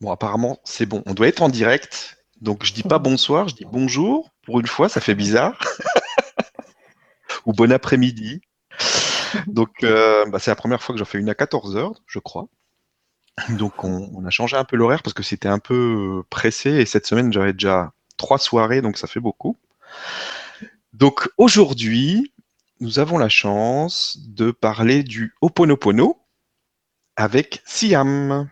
Bon, apparemment, c'est bon. On doit être en direct. Donc, je dis pas bonsoir, je dis bonjour. Pour une fois, ça fait bizarre. Ou bon après-midi. Donc, euh, bah, c'est la première fois que j'en fais une à 14h, je crois. Donc, on, a changé un peu l'horaire parce que c'était un peu pressé. Et cette semaine, j'avais déjà trois soirées, donc ça fait beaucoup. Donc, aujourd'hui, nous avons la chance de parler du Ho'oponopono avec Siam.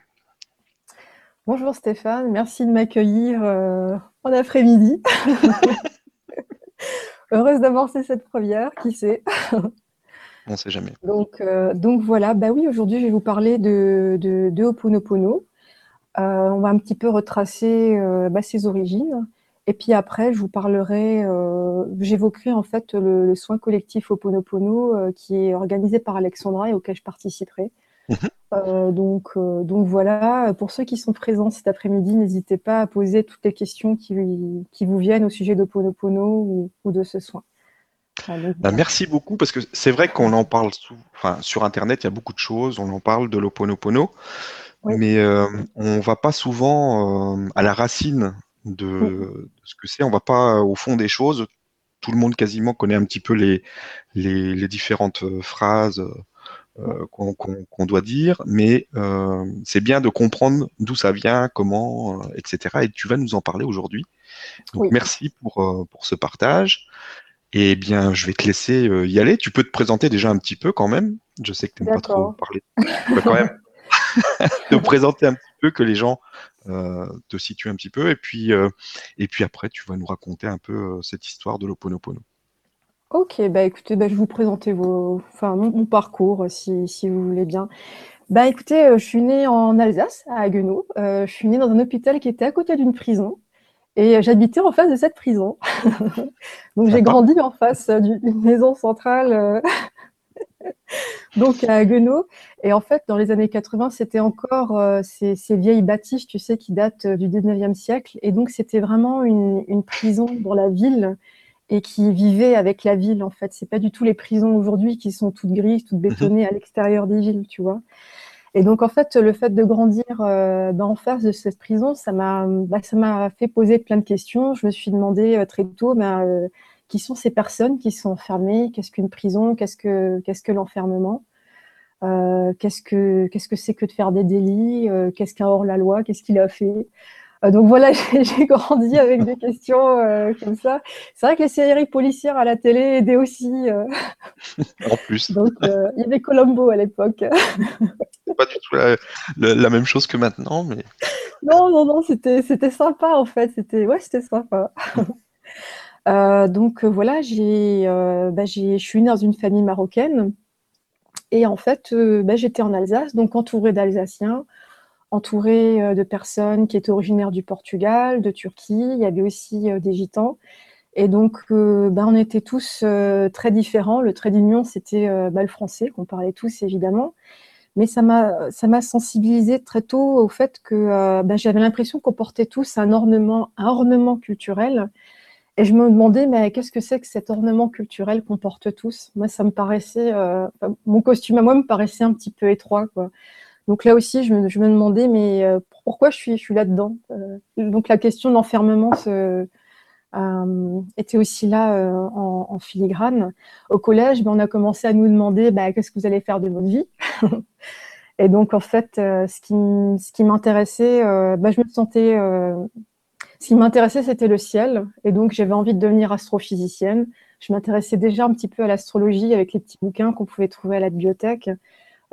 Bonjour Stéphane, merci de m'accueillir euh, en après-midi. Heureuse d'amorcer cette première, qui sait. On ne sait jamais. Donc, euh, donc voilà, bah oui, aujourd'hui je vais vous parler de, de, de Ho'oponopono. Euh, on va un petit peu retracer bah, ses origines. Et puis après, je vous parlerai, j'évoquerai en fait le, soin collectif Ho'oponopono qui est organisé par Alexandra et auquel je participerai. Mhm. Euh, donc, euh, donc voilà, pour ceux qui sont présents cet après-midi, n'hésitez pas à poser toutes les questions qui, qui vous viennent au sujet d'Oponopono ou, ou de ce soin. Bah, merci beaucoup parce que c'est vrai qu'on en parle enfin, sur Internet, il y a beaucoup de choses, on en parle de l'Oponopono, mais euh, on ne va pas souvent à la racine de, de ce que c'est, on ne va pas au fond des choses. Tout le monde quasiment connaît un petit peu les, les, les différentes phrases euh, qu'on doit dire, mais euh, c'est bien de comprendre d'où ça vient, comment, euh, etc. Et tu vas nous en parler aujourd'hui. Donc merci pour, pour ce partage. Et eh bien, je vais te laisser y aller. Tu peux te présenter déjà un petit peu quand même. Je sais que tu n'aimes pas trop parler. Vas quand même te présenter un petit peu, que les gens te situent un petit peu. Et puis, et puis après, tu vas nous raconter un peu cette histoire de l'Oponopono. Ok, bah écoutez, bah, je vais vous présenter mon, parcours si, si, vous voulez bien. Bah écoutez, euh, je suis née en Alsace, à Haguenau. Euh, je suis née dans un hôpital qui était à côté d'une prison. Et j'habitais en face de cette prison. Donc j'ai grandi en face d'une maison centrale, euh, donc à Haguenau. Et en fait, dans les années 80, c'était encore ces, ces, vieilles bâtisses, tu sais, qui datent du 19e siècle. Et donc c'était vraiment une, une prison dans la ville et qui vivaient avec la ville, en fait. C'est pas du tout les prisons aujourd'hui qui sont toutes grises, toutes mhm. bétonnées à l'extérieur des villes, tu vois. Et donc, en fait, le fait de grandir euh, en face de cette prison, ça m'a bah, ça m'a fait poser plein de questions. Je me suis demandé euh, très tôt, bah, euh, qui sont ces personnes qui sont enfermées? Qu'est-ce qu'une prison? Qu'est-ce que, qu'est-ce que l'enfermement? Qu'est-ce que qu'est-ce que c'est que de faire des délits? Qu'est-ce qu'un hors-la-loi? Qu'est-ce qu'il a fait? Donc voilà, j'ai grandi avec des questions euh, comme ça. C'est vrai que les séries policières à la télé aidaient aussi. Euh. En plus. Donc il y avait Colombo à l'époque. pas du tout la, même chose que maintenant, mais. Non, non, non, c'était sympa en fait. C'était ouais, c'était sympa. donc voilà, j'ai, bah, je suis née dans une famille marocaine et en fait, bah, j'étais en Alsace, donc entourée d'Alsaciens entourée euh, de personnes qui étaient originaires du Portugal, de Turquie. Il y avait aussi euh, des gitans. Et donc, euh, bah, on était tous très différents. Le trait d'union, c'était bah, le français, qu'on parlait tous évidemment. Mais ça m'a sensibilisé très tôt au fait que bah, j'avais l'impression qu'on portait tous un ornement, un ornement culturel. Et je me demandais, mais qu'est-ce que c'est que cet ornement culturel qu'on porte tous? Moi, ça me paraissait, mon costume à moi me paraissait un petit peu étroit. Quoi. Donc là aussi, je me, demandais, mais euh, pourquoi je suis, je là-dedans euh, Donc la question d'enfermement euh, était aussi là en, filigrane. Au collège, ben, on a commencé à nous demander bah, qu'est-ce que vous allez faire de votre vie? Et donc en fait, m'intéressait, bah, je me sentais... ce qui m'intéressait, c'était le ciel. Et donc j'avais envie de devenir astrophysicienne. Je m'intéressais déjà un petit peu à l'astrologie avec les petits bouquins qu'on pouvait trouver à la bibliothèque.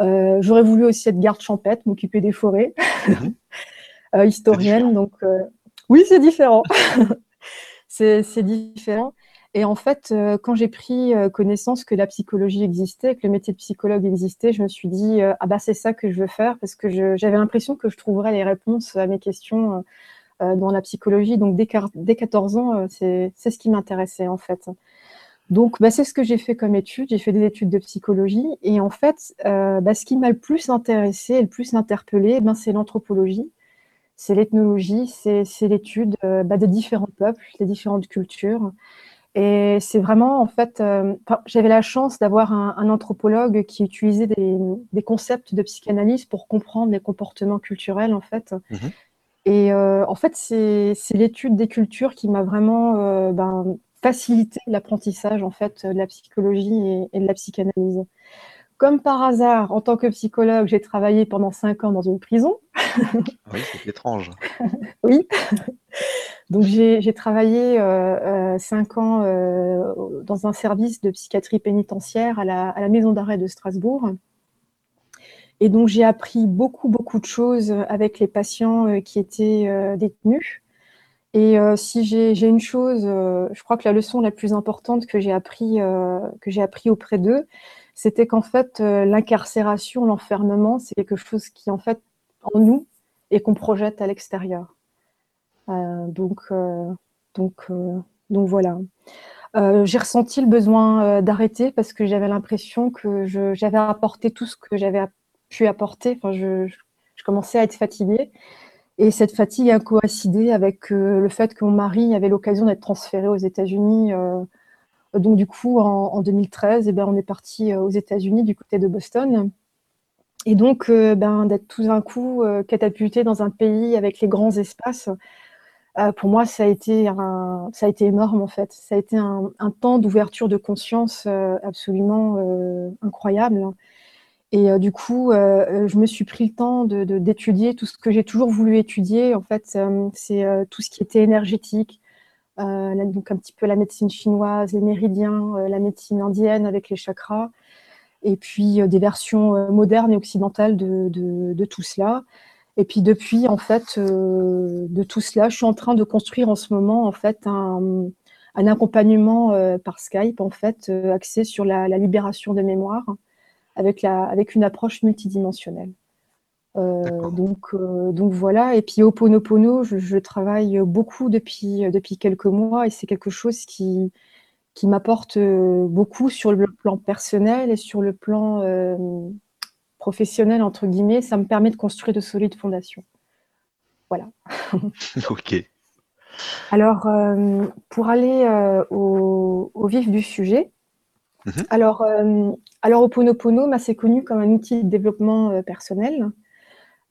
Euh, j'aurais voulu aussi être garde champêtre, m'occuper des forêts, mhm. euh, historienne. Donc, euh, oui, c'est différent. c'est différent. Et en fait, quand j'ai pris connaissance que la psychologie existait, que le métier de psychologue existait, je me suis dit ah bah c'est ça que je veux faire parce que j'avais l'impression que je trouverais les réponses à mes questions dans la psychologie. Donc dès, dès 14 ans, c'est ce qui m'intéressait en fait. Donc, bah, c'est ce que j'ai fait comme étude. J'ai fait des études de psychologie. Et en fait, euh, bah, ce qui m'a le plus intéressé et le plus interpellé, ben, c'est l'anthropologie, c'est l'ethnologie, c'est l'étude euh, bah, des différents peuples, des différentes cultures. Et c'est vraiment, en fait, euh, j'avais la chance d'avoir un, anthropologue qui utilisait des, concepts de psychanalyse pour comprendre les comportements culturels, en fait. Mmh Et en fait, c'est l'étude des cultures qui m'a vraiment facilité l'apprentissage en fait de la psychologie et, de la psychanalyse. Comme par hasard, en tant que psychologue, j'ai travaillé pendant cinq ans dans une prison. oui, c'est étrange. oui. Donc j'ai travaillé cinq ans dans un service de psychiatrie pénitentiaire à la, à la maison d'arrêt de Strasbourg. Et donc, j'ai appris beaucoup, beaucoup de choses avec les patients euh, qui étaient euh, détenus. Et euh, si j'ai une chose, je crois que la leçon la plus importante que j'ai appris, que j'ai appris auprès d'eux, c'était qu'en fait, l'incarcération, l'enfermement, c'est quelque chose qui, en fait, en nous et qu'on projette à l'extérieur. donc, donc, donc voilà. j'ai ressenti le besoin d'arrêter parce que j'avais l'impression que j'avais apporté tout ce que j'avais pu apporter. Enfin, je, commençais à être fatiguée. Et cette fatigue a coïncidé avec euh, le fait que mon mari avait l'occasion d'être transféré aux États-Unis. Euh, donc, du coup, en, 2013, et eh ben, on est parti euh, aux États-Unis du côté de Boston. Et donc, ben, d'être tout d'un coup catapulté dans un pays avec les grands espaces, pour moi, ça a, été ça a été énorme en fait. Ça a été un temps d'ouverture de conscience absolument incroyable. Et euh, du coup, euh, euh, je me suis pris le temps d'étudier tout ce que j'ai toujours voulu étudier. En fait, c'est tout ce qui était énergétique, donc un petit peu la médecine chinoise, les méridiens, la médecine indienne avec les chakras, et puis des versions modernes et occidentales de, tout cela. Et puis depuis, en fait, de tout cela, je suis en train de construire en ce moment, en fait, un, accompagnement par Skype, en fait, axé sur la libération des mémoires avec, la, avec une approche multidimensionnelle. Euh, donc, euh, donc voilà. Et puis Oponopono, je, je travaille beaucoup depuis, depuis quelques mois et c'est quelque chose qui, qui m'apporte euh, beaucoup sur le plan personnel et sur le plan professionnel, entre guillemets. Ça me permet de construire de solides fondations. Voilà. ok. Alors, pour aller au, au, vif du sujet, Mhm. Alors, euh, alors, Oponopono, bah, c'est connu comme un outil de développement euh, personnel.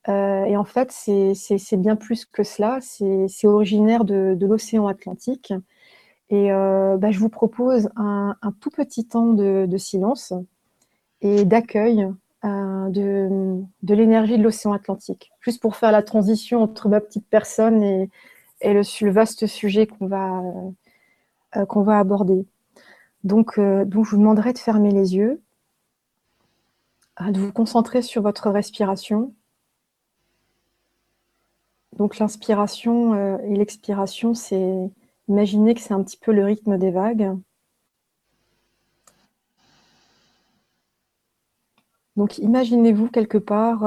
Euh, et en fait, c'est bien plus que cela. C'est originaire de, l'océan Atlantique. Et bah, je vous propose un, tout petit temps de, silence et d'accueil de, l'énergie de l'océan Atlantique, juste pour faire la transition entre ma petite personne et, le, le, vaste sujet qu'on va, qu'on va aborder. Donc, euh, donc, je vous demanderai de fermer les yeux, euh, de vous concentrer sur votre respiration. Donc, l'inspiration euh, et l'expiration, c'est imaginez que c'est un petit peu le rythme des vagues. Donc, imaginez-vous quelque part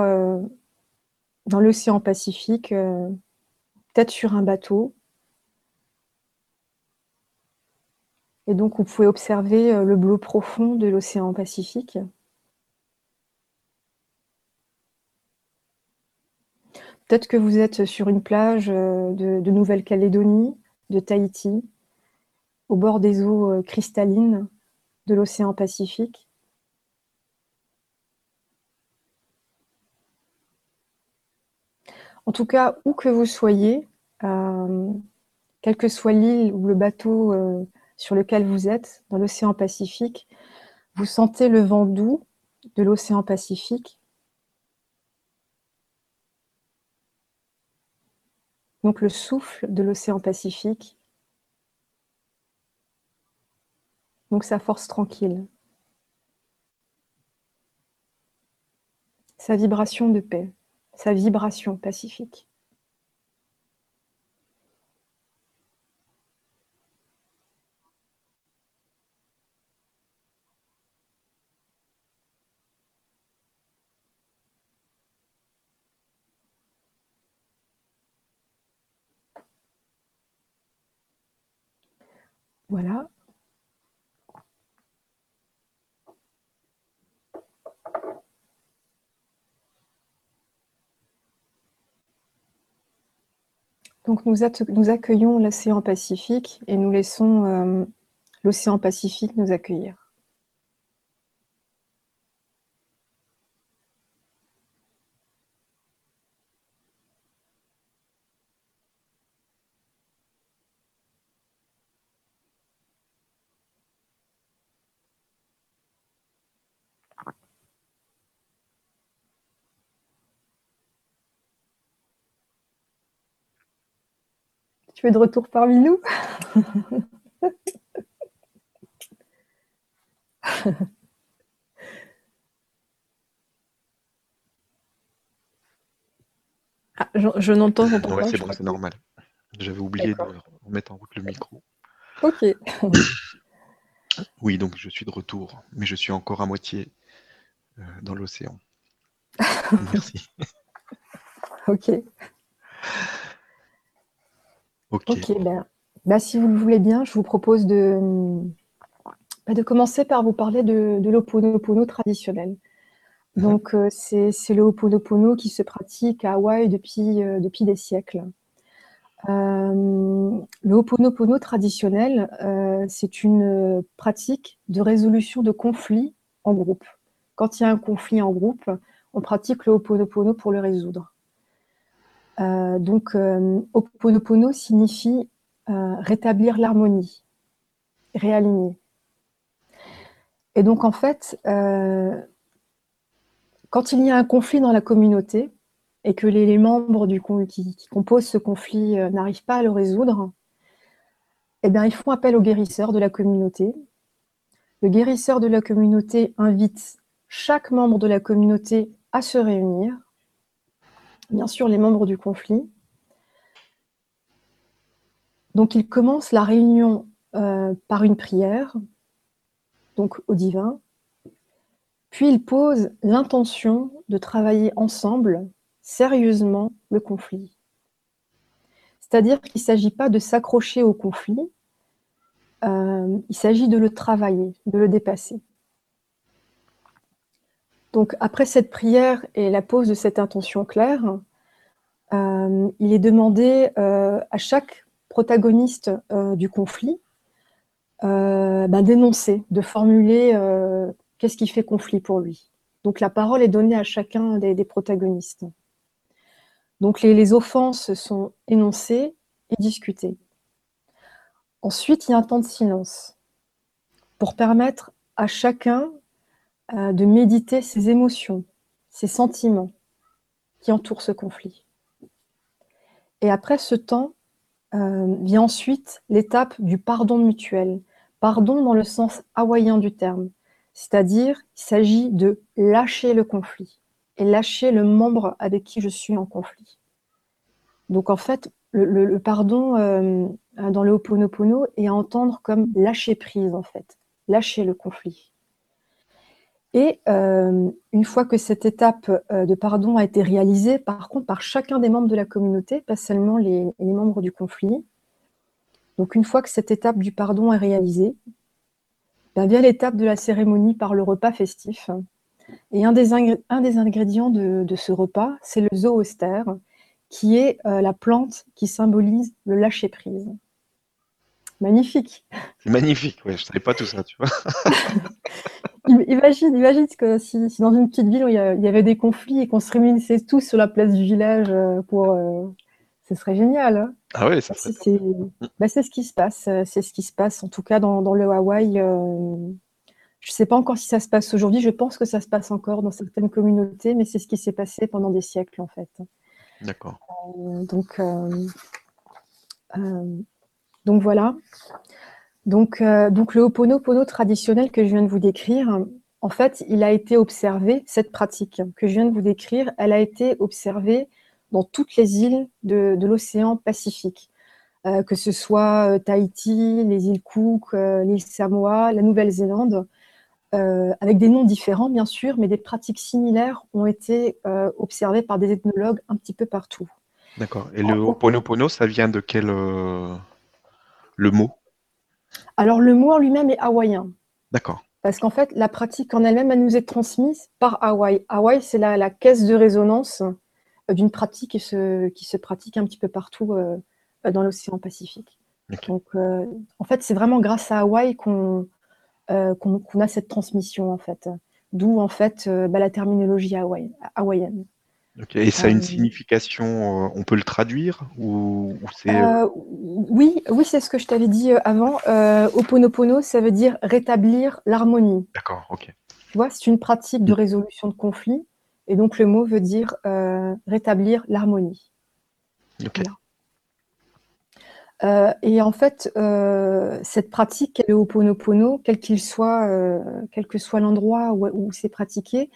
dans l'océan Pacifique, peut-être sur un bateau, Et donc, vous pouvez observer euh, le bleu profond de l'océan Pacifique. Peut-être que vous êtes sur une plage euh, de, Nouvelle-Calédonie, de Tahiti, au bord des eaux euh, cristallines de l'océan Pacifique. En tout cas, où que vous soyez, quelle que soit l'île ou le bateau sur lequel vous êtes, dans l'océan Pacifique, vous sentez le vent doux de l'océan Pacifique. Donc le souffle de l'océan Pacifique. Donc sa force tranquille. Sa vibration de paix, sa vibration pacifique. Voilà. Donc nous, accueillons l'océan Pacifique et nous laissons euh, l'océan Pacifique nous accueillir. Tu es de retour parmi nous ah, je, n'entends pas. c'est bon, c'est normal. J'avais oublié de remettre en route le micro. Ok. oui, donc je suis de retour, mais je suis encore à moitié euh, dans l'océan. Merci. ok. Ok. Ben, ben, si vous le voulez bien, je vous propose de, ben, de commencer par vous parler de, de l'Oponopono traditionnel. Mhm. Donc, euh, c'est le Ho'oponopono qui se pratique à Hawaï depuis, euh, depuis des siècles. Euh, le Ho'oponopono traditionnel, c'est une pratique de résolution de conflits en groupe. Quand il y a un conflit en groupe, on pratique le Ho'oponopono pour le résoudre. Euh, donc, euh, Oponopono signifie euh, rétablir l'harmonie, réaligner. Et donc, en fait, quand il y a un conflit dans la communauté et que les, membres du, qui, composent ce conflit n'arrivent pas à le résoudre, eh bien, ils font appel au guérisseur de la communauté. Le guérisseur de la communauté invite chaque membre de la communauté à se réunir bien sûr les membres du conflit. Donc il commence la réunion euh, par une prière, donc au divin, puis il pose l'intention de travailler ensemble, sérieusement, le conflit. C'est-à-dire qu'il ne s'agit pas de s'accrocher au conflit, euh, il s'agit de le travailler, de le dépasser. Donc après cette prière et la pose de cette intention claire, euh, il est demandé euh, à chaque protagoniste euh, du conflit ben, d'énoncer, de formuler qu'est-ce qui fait conflit pour lui. Donc la parole est donnée à chacun des, protagonistes. Donc les, les, offenses sont énoncées et discutées. Ensuite, il y a un temps de silence pour permettre à chacun euh, de méditer ses émotions, ses sentiments qui entourent ce conflit. Et après ce temps, euh, vient ensuite l'étape du pardon mutuel. Pardon dans le sens hawaïen du terme, c'est-à-dire il s'agit de lâcher le conflit et lâcher le membre avec qui je suis en conflit. Donc en fait, le, pardon euh, dans le Ho'oponopono est à entendre comme lâcher prise en fait, lâcher le conflit. Et euh, une fois que cette étape euh, de pardon a été réalisée, par contre, par chacun des membres de la communauté, pas seulement les, membres du conflit, donc une fois que cette étape du pardon est réalisée, ben vient l'étape de la cérémonie par le repas festif. Et un des, ingrédients de, ce repas, c'est le zooster, qui est euh, la plante qui symbolise le lâcher-prise. Magnifique. C'est magnifique, ouais, je ne savais pas tout ça, tu vois. imagine, imagine que si, dans une petite ville où il y, avait des conflits et qu'on se réunissait tous sur la place du village euh, pour. Euh, ce serait génial. Hein. ah oui, ça serait. Bah, c'est ce qui se passe. Euh, c'est ce qui se passe, en tout cas, dans, le Hawaï. je ne sais pas encore si ça se passe aujourd'hui. Je pense que ça se passe encore dans certaines communautés, mais c'est ce qui s'est passé pendant des siècles, en fait. D'accord. donc. Donc voilà. Donc, euh, donc le Ho'oponopono traditionnel que je viens de vous décrire, en fait, il a été observé, cette pratique que je viens de vous décrire, elle a été observée dans toutes les îles de, l'océan Pacifique, euh, que ce soit euh, Tahiti, les îles Cook, l'île Samoa, la Nouvelle-Zélande, avec des noms différents bien sûr, mais des pratiques similaires ont été observées par des ethnologues un petit peu partout. D'accord. Et le Ho'oponopono, ça vient de quel le mot? Alors, le mot en lui-même est hawaïen. D'accord. Parce qu'en fait, la pratique en elle-même, elle nous est transmise par Hawaï. Hawaï, c'est la, caisse de résonance euh, d'une pratique qui se, qui se, pratique un petit peu partout euh, dans l'océan Pacifique. Donc, euh, en fait, c'est vraiment grâce à Hawaï qu'on a cette transmission, en fait. D'où, en fait, bah, la terminologie hawaïenne. Et ça a une euh, signification, euh, on peut le traduire ou, c'est... Euh, oui, oui c'est ce que je t'avais dit avant. Oponopono, ça veut dire rétablir l'harmonie. D'accord, ok. Tu vois, c'est une pratique de résolution de conflits. Et donc le mot veut dire rétablir l'harmonie. et en fait, cette pratique, le Ho'oponopono, quel qu'il soit, quel que soit l'endroit où, c'est pratiqué,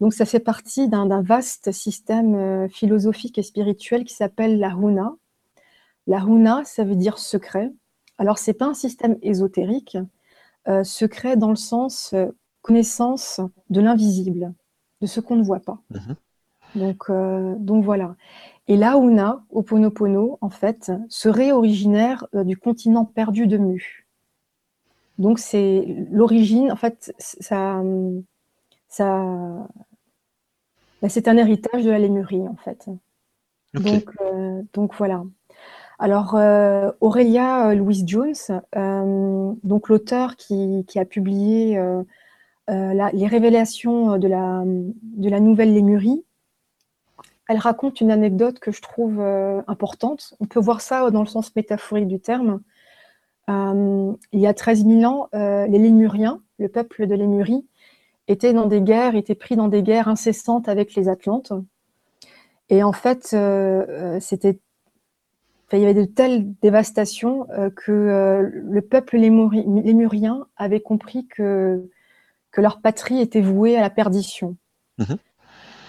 donc ça fait partie d'un vaste système philosophique et spirituel qui s'appelle la Huna. La Huna, ça veut dire secret. Alors, c'est pas un système ésotérique, secret dans le sens connaissance de l'invisible, de ce qu'on ne voit pas. Mhm. Donc, euh, donc voilà. Et là, Una, Oponopono, en fait, serait originaire euh, du continent perdu de Mu. Donc c'est l'origine, en fait, ça, ça, bah, c'est un héritage de la Lémurie, en fait. Donc, euh, donc voilà. Alors, Aurélia Louise Jones, donc l'auteur qui, qui, a publié euh, les révélations de la, de la nouvelle Lémurie, elle raconte une anecdote que je trouve euh, importante. On peut voir ça dans le sens métaphorique du terme. Euh, il y a 13 000 ans, les Lémuriens, le peuple de Lémurie, étaient dans des guerres, étaient pris dans des guerres incessantes avec les Atlantes. Et en fait, c'était il y avait de telles dévastations que le peuple lémurien avait compris que que leur patrie était vouée à la perdition. Mhm.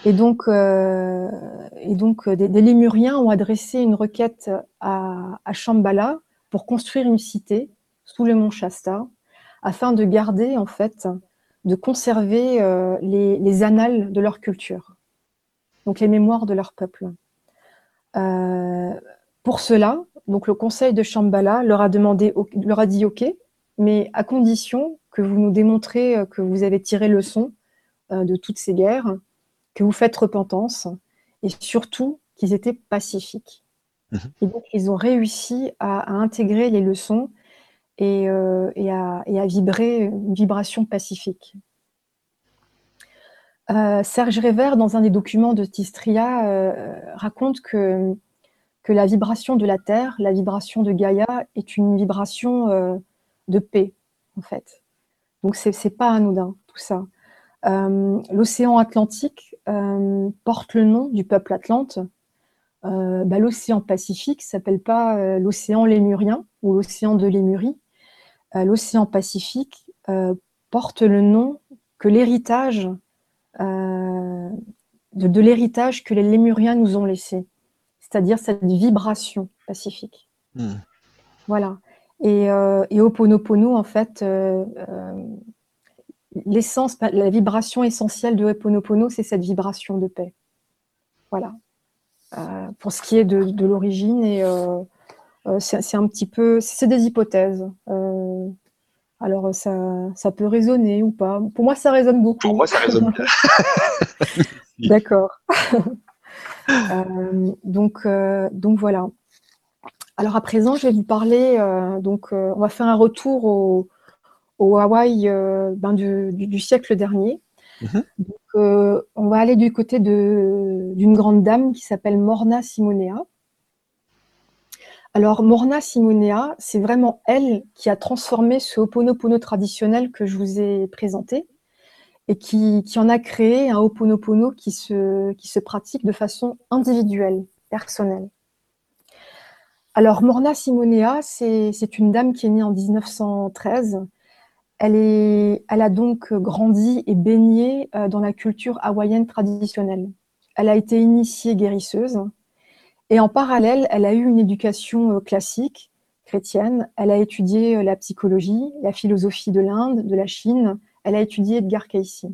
Et donc, euh, et donc euh, des, Lémuriens ont adressé une requête à, à, Shambhala pour construire une cité sous le mont Shasta, afin de garder, en fait, de conserver euh, les, annales de leur culture, donc les mémoires de leur peuple. pour cela, donc le conseil de Shambhala leur a demandé, leur a dit OK, mais à condition que vous nous démontrez euh, que vous avez tiré leçon euh, de toutes ces guerres, que vous faites repentance, et surtout qu'ils étaient pacifiques. Mhm. Et donc, ils ont réussi à, intégrer les leçons et, euh, à, vibrer une vibration pacifique. Serge Révert, dans un des documents de Tistria, raconte que, que la vibration de la Terre, la vibration de Gaïa, est une vibration de paix, en fait. Donc, ce n'est pas anodin, tout ça. Euh, l'océan Atlantique euh, porte le nom du peuple atlante. Euh, bah, l'océan Pacifique s'appelle pas l'océan lémurien ou l'océan de Lémurie. L'océan Pacifique porte le nom que l'héritage de, l'héritage que les Lémuriens nous ont laissé, c'est-à-dire cette vibration pacifique. Hmm. Voilà. Et, euh, et Oponopono, en fait, euh, euh, l'essence, la vibration essentielle de Oponopono, c'est cette vibration de paix. Voilà. pour ce qui est de, l'origine, et c'est un petit peu, c'est des hypothèses. alors ça, ça peut résonner ou pas. Pour moi, ça résonne beaucoup. Pour moi, ça résonne bien. D'accord. donc, donc voilà. Alors à présent, je vais vous parler, euh, donc euh, on va faire un retour au, Hawaï euh, ben, du, siècle dernier. Mhm. on va aller du côté d'une grande dame qui s'appelle Morna Simonea. Alors Morna Simonea, c'est vraiment elle qui a transformé ce Ho'oponopono traditionnel que je vous ai présenté et qui, en a créé un Ho'oponopono qui se, qui se pratique de façon individuelle, personnelle. Alors, Morna Simonea, c'est une dame qui est née en 1913. Elle, elle a donc grandi et baigné euh, dans la culture hawaïenne traditionnelle. Elle a été initiée guérisseuse et en parallèle, elle a eu une éducation euh, classique chrétienne. Elle a étudié euh, la psychologie, la philosophie de l'Inde, de la Chine. Elle a étudié Edgar Cayce.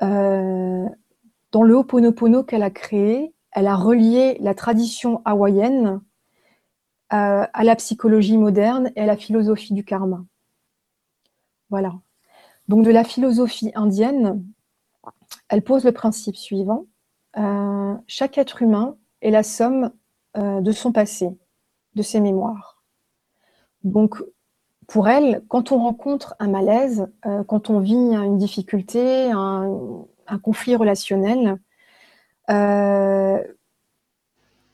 dans le Ho'oponopono qu'elle a créé, elle a relié la tradition hawaïenne euh, à, la psychologie moderne et à la philosophie du karma. Voilà. Donc de la philosophie indienne, elle pose le principe suivant. Euh, chaque être humain la somme euh, de son passé, de ses mémoires. Donc, pour elle, quand on rencontre un malaise, quand on vit une difficulté, un, conflit relationnel,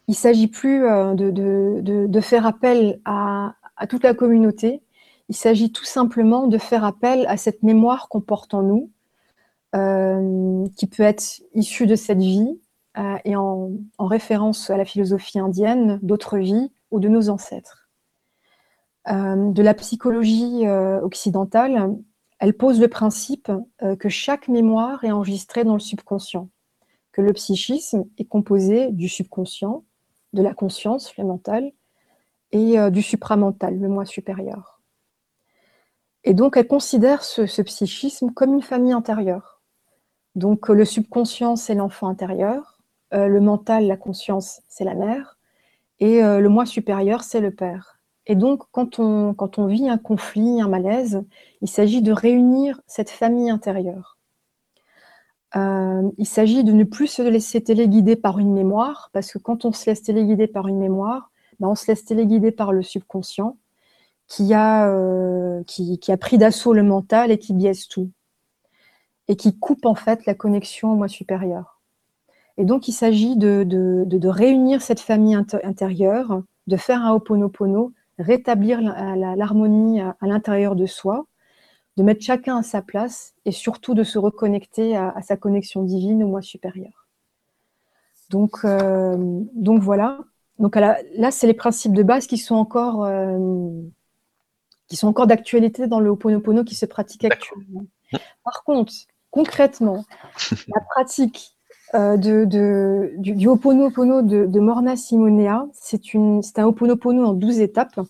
il ne s'agit plus euh, de, faire appel à, toute la communauté. Il s'agit tout simplement de faire appel à cette mémoire qu'on porte en nous, euh, qui peut être issue de cette vie, et en, référence à la philosophie indienne d'autres vies ou de nos ancêtres. de la psychologie occidentale, elle pose le principe que chaque mémoire est enregistrée dans le subconscient, que le psychisme est composé du subconscient, de la conscience, le mental, et du supramental, le moi supérieur. Et donc, elle considère ce psychisme comme une famille intérieure donc le subconscient, c'est l'enfant intérieur, euh, le mental, la conscience, c'est la mère, et euh, le moi supérieur, c'est le père. Et donc, quand on, quand on vit un conflit, un malaise, il s'agit de réunir cette famille intérieure. Euh, il s'agit de ne plus se laisser téléguider par une mémoire, parce que quand on se laisse téléguider par une mémoire, ben, on se laisse téléguider par le subconscient qui a, qui a pris d'assaut le mental et qui biaise tout et qui coupe en fait la connexion au moi supérieur. Et donc il s'agit de, de, réunir cette famille intérieure, de faire un oponopono, rétablir l'harmonie à, l'intérieur de soi, de mettre chacun à sa place et surtout de se reconnecter à, sa connexion divine au moi supérieur. Donc, euh, donc voilà. Donc là, c'est les principes de base qui sont encore, euh, qui sont encore d'actualité dans le Ho'oponopono qui se pratique actuellement. Par contre, concrètement, la pratique de, de, du, du Ho'oponopono de, de, Morna Simonea, c'est un Ho'oponopono en 12 étapes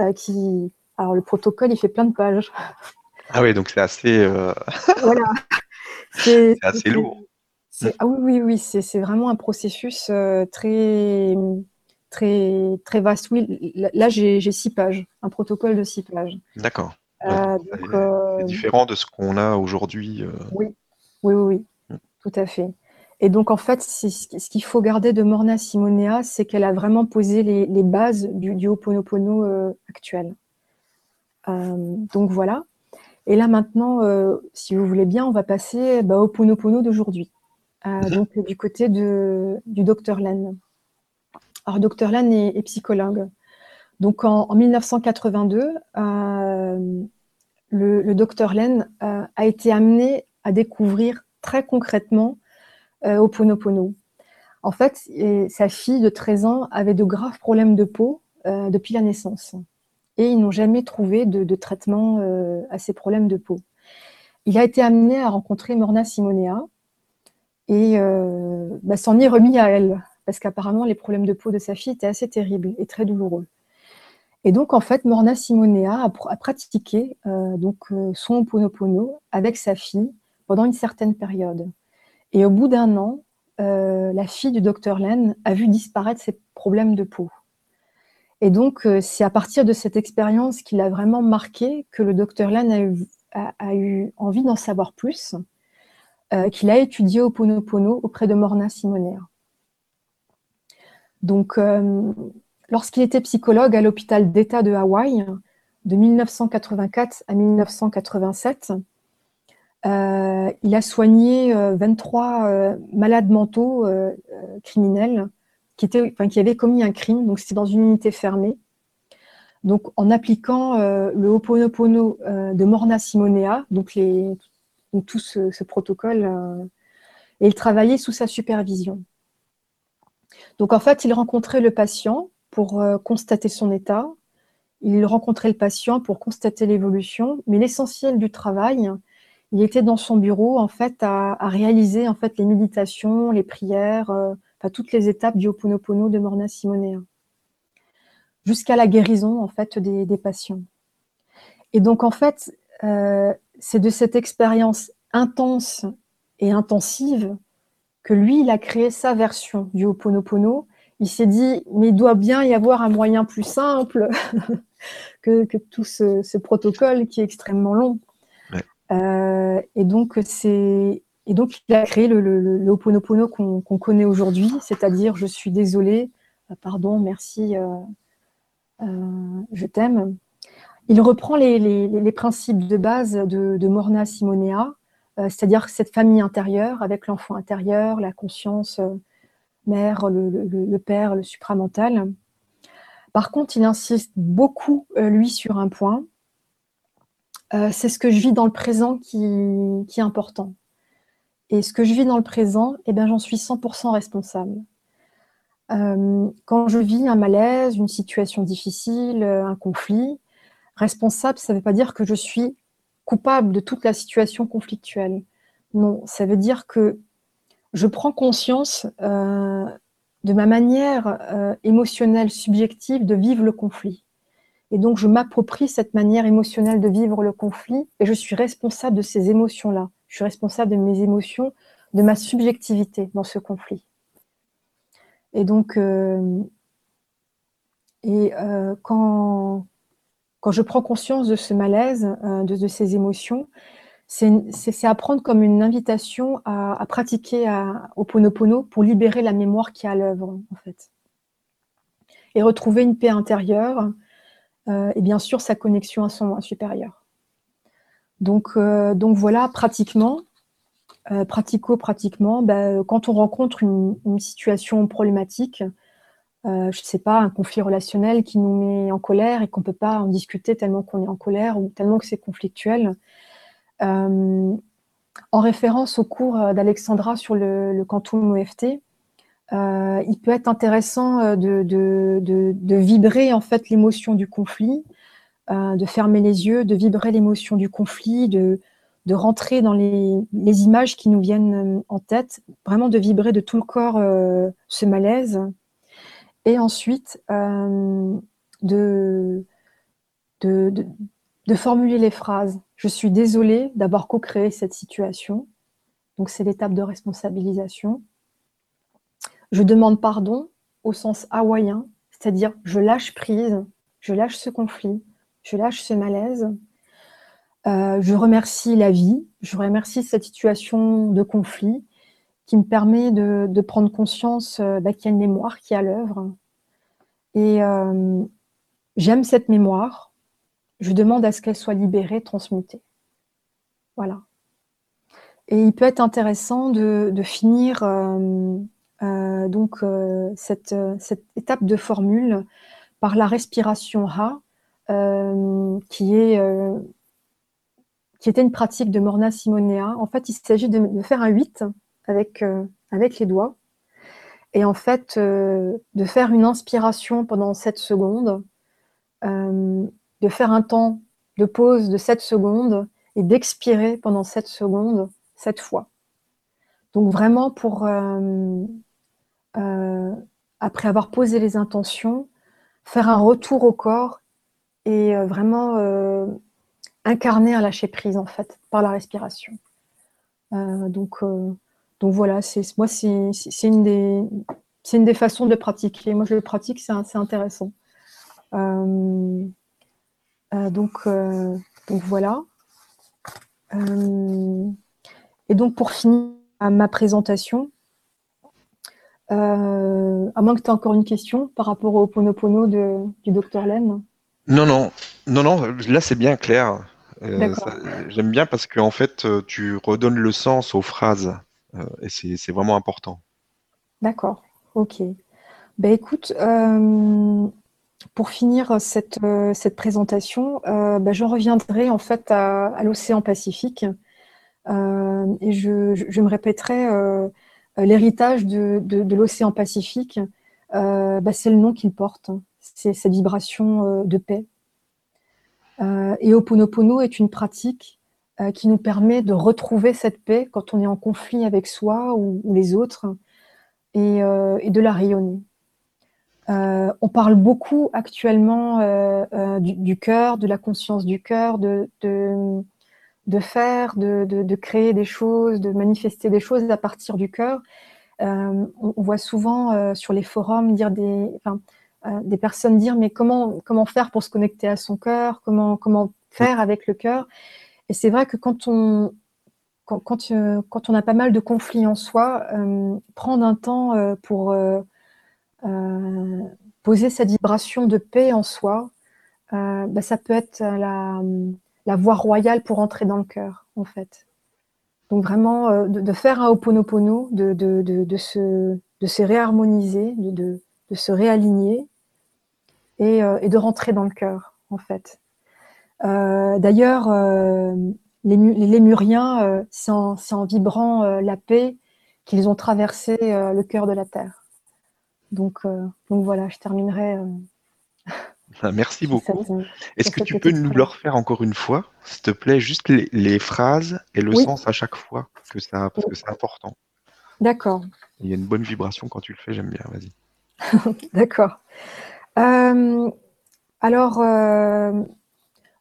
euh, qui... Alors, le protocole, il fait plein de pages. Ah oui, donc c'est assez... Euh, voilà. C'est assez lourd. Ah oui, oui, oui, c'est vraiment un processus très, très, très vaste. Oui, là, j'ai six pages, un protocole de six pages. D'accord. Euh, c'est euh, différent de ce qu'on a aujourd'hui. Euh. Oui, oui, oui, mm. tout à fait. Et donc, en fait, ce qu'il faut garder de Morna Simonea, c'est qu'elle a vraiment posé les, bases du, du Ho'oponopono actuel. donc, voilà. Et là, maintenant, si vous voulez bien, on va passer bah, au Ponopono d'aujourd'hui. Mm-hmm. donc, du côté de, du docteur Len. Alors, docteur Len est psychologue. Donc en, 1982, euh, le, docteur Len euh, a été amené à découvrir très concrètement euh, Oponopono. En fait, sa fille de 13 ans avait de graves problèmes de peau depuis la naissance. Et ils n'ont jamais trouvé de, traitement à ces problèmes de peau. Il a été amené à rencontrer Morna Simonea et bah, s'en est remis à elle, parce qu'apparemment les problèmes de peau de sa fille étaient assez terribles et très douloureux. Et donc, en fait, Morna Simonea a, pratiqué euh, donc, euh, son Ponopono avec sa fille pendant une certaine période. Et au bout d'un an, euh, la fille du docteur Len a vu disparaître ses problèmes de peau. Et donc, c'est à partir de cette expérience qu'il a vraiment marqué que le docteur Len a eu, envie d'en savoir plus, qu'il a étudié au Ponopono auprès de Morna Simonea. Donc, Lorsqu'il était psychologue à l'hôpital d'État de Hawaï, de 1984 à 1987, euh, il a soigné 23 euh, euh, malades mentaux criminels qui, étaient, qui avaient commis un crime. Donc, c'était dans une unité fermée. Donc, en appliquant le Ho'oponopono de Morna Simonea, donc, tout ce, ce protocole, et il travaillait sous sa supervision. Donc, en fait, il rencontrait le patient pour constater son état, il rencontrait le patient pour constater l'évolution, mais l'essentiel du travail, il était dans son bureau en fait à, réaliser en fait les méditations, les prières, euh, toutes les étapes du Ho'oponopono de Morna Simonea, jusqu'à la guérison en fait des, patients. Et donc en fait, euh, c'est de cette expérience intense et intensive que lui, il a créé sa version du Ho'oponopono il s'est dit, mais il doit bien y avoir un moyen plus simple que, tout ce, protocole qui est extrêmement long. Euh, et donc, c'est et donc il a créé le, le, Ho'oponopono qu'on connaît aujourd'hui, c'est-à-dire je suis désolé, euh, pardon, merci, euh, je t'aime. Il reprend les, principes de base de, Morna Simonea, c'est-à-dire cette famille intérieure avec l'enfant intérieur, la conscience mère, le, père, le supramental. Par contre, il insiste beaucoup, lui, sur un point. Euh, c'est ce que je vis dans le présent qui, est important. Et ce que je vis dans le présent, eh bien, j'en suis 100% responsable. Euh, quand je vis un malaise, une situation difficile, euh, un conflit, responsable, ça ne veut pas dire que je suis coupable de toute la situation conflictuelle. Non, ça veut dire que je prends conscience de ma manière émotionnelle, subjective de vivre le conflit. Et donc, je m'approprie cette manière émotionnelle de vivre le conflit et je suis responsable de ces émotions-là. Je suis responsable de mes émotions, de ma subjectivité dans ce conflit. Et donc, euh, et, euh, quand, quand je prends conscience de ce malaise, euh, de, ces émotions, c'est apprendre comme une invitation à, pratiquer à, au Ponopono pour libérer la mémoire qui est à l'œuvre, en fait. Et retrouver une paix intérieure et bien sûr sa connexion à son moi supérieur. Donc, donc voilà, pratiquement, euh, pratico-pratiquement, bah, quand on rencontre une, situation problématique, euh, je ne sais pas, un conflit relationnel qui nous met en colère et qu'on ne peut pas en discuter tellement qu'on est en colère ou tellement que c'est conflictuel. Euh, en référence au cours d'Alexandra sur le, le quantum OFT, il peut être intéressant de, de vibrer en fait l'émotion du conflit, de fermer les yeux, de vibrer l'émotion du conflit, de, de rentrer dans les, images qui nous viennent euh, en tête, vraiment de vibrer de tout le corps euh, ce malaise, et ensuite euh, de, de, formuler les phrases. Je suis désolée d'avoir co-créé cette situation. Donc c'est l'étape de responsabilisation. Je demande pardon au sens hawaïen, c'est-à-dire je lâche prise, je lâche ce conflit, je lâche ce malaise, euh, je remercie la vie, je remercie cette situation de conflit qui me permet de, prendre conscience euh, bah, qu'il y a une mémoire qui est à l'œuvre. Et euh, j'aime cette mémoire. Je demande à ce qu'elle soit libérée, transmutée. Voilà. Et il peut être intéressant de, finir donc cette, cette, étape de formule par la respiration Ha, qui est qui était une pratique de Morna Simonea. En fait, il s'agit de, faire un 8 avec, euh, avec les doigts et en fait euh, de faire une inspiration pendant 7 secondes, euh, de faire un temps de pause de 7 secondes et d'expirer pendant 7 secondes 7 fois. Donc vraiment pour, après avoir posé les intentions, faire un retour au corps et vraiment incarner un lâcher prise en fait par la respiration. Euh, donc, euh, donc voilà, c'est moi c'est une des c'est une des façons de pratiquer. Moi je le pratique, c'est intéressant. Euh, donc donc voilà. et donc pour finir ma présentation, à moins que tu aies encore une question par rapport au Ponopono de, du docteur Len. Non, non, non, non, là c'est bien clair. Euh, j'aime bien parce qu'en fait, euh, tu redonnes le sens aux phrases euh, et c'est vraiment important. D'accord, ok. Ben écoute, pour finir cette, cette présentation, ben, je reviendrai en fait à, l'océan Pacifique et je, je, me répéterai l'héritage de, l'océan Pacifique, ben, c'est le nom qu'il porte, c'est cette vibration de paix, euh, et Oponopono est une pratique euh, qui nous permet de retrouver cette paix quand on est en conflit avec soi ou, les autres et, euh, de la rayonner. on parle beaucoup actuellement du, cœur, de la conscience du cœur, de, faire, de, créer des choses, de manifester des choses à partir du cœur. On, voit souvent sur les forums dire des, euh, des personnes dire mais comment, comment faire pour se connecter à son cœur, comment, comment faire avec le cœur? Et c'est vrai que quand on, quand, quand, euh, on a pas mal de conflits en soi, euh, prendre un temps pour poser cette vibration de paix en soi, bah, ça peut être la, la, voie royale pour entrer dans le cœur, en fait. Donc vraiment, de, faire un ho'oponopono, de, se, réharmoniser, de, se réaligner euh, et, de rentrer dans le cœur, en fait. Euh, d'ailleurs, euh, les, Lémuriens, c'est en, vibrant la paix qu'ils ont traversé le cœur de la terre. Donc voilà, je terminerai. Ah, merci beaucoup. Est-ce que tu peux nous le refaire encore une fois, s'il te plaît, juste les, phrases et le sens à chaque fois, que ça, parce que c'est important. D'accord. Il y a une bonne vibration quand tu le fais, j'aime bien, vas-y. D'accord. Euh, alors, euh,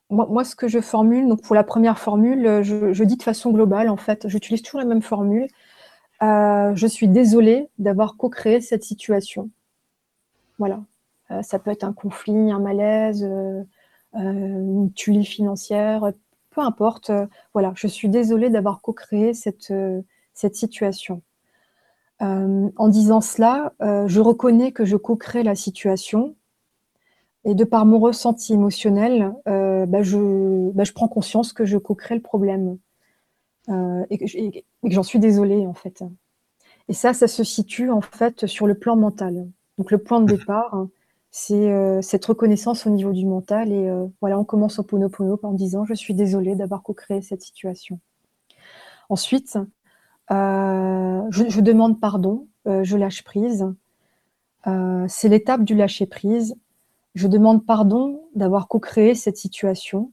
moi, ce que je formule, donc pour la première formule, je, dis de façon globale, en fait, j'utilise toujours la même formule. Euh, je suis désolée d'avoir co-créé cette situation. Voilà. Ça peut être un conflit, un malaise, une tuile financière, peu importe. voilà, je suis désolée d'avoir co-créé cette, cette situation. Euh, en disant cela, euh, je reconnais que je co-crée la situation et de par mon ressenti émotionnel, euh, bah, je, bah, je, prends conscience que je co-crée le problème et que, j'en suis désolée en fait. Et ça, ça se situe en fait sur le plan mental. Donc le point de départ, hein, c'est cette reconnaissance au niveau du mental et voilà, on commence au ponopono en disant je suis désolée d'avoir co-créé cette situation. Ensuite, euh, je, demande pardon, euh, je lâche prise. Euh, c'est l'étape du lâcher prise. Je demande pardon d'avoir co-créé cette situation.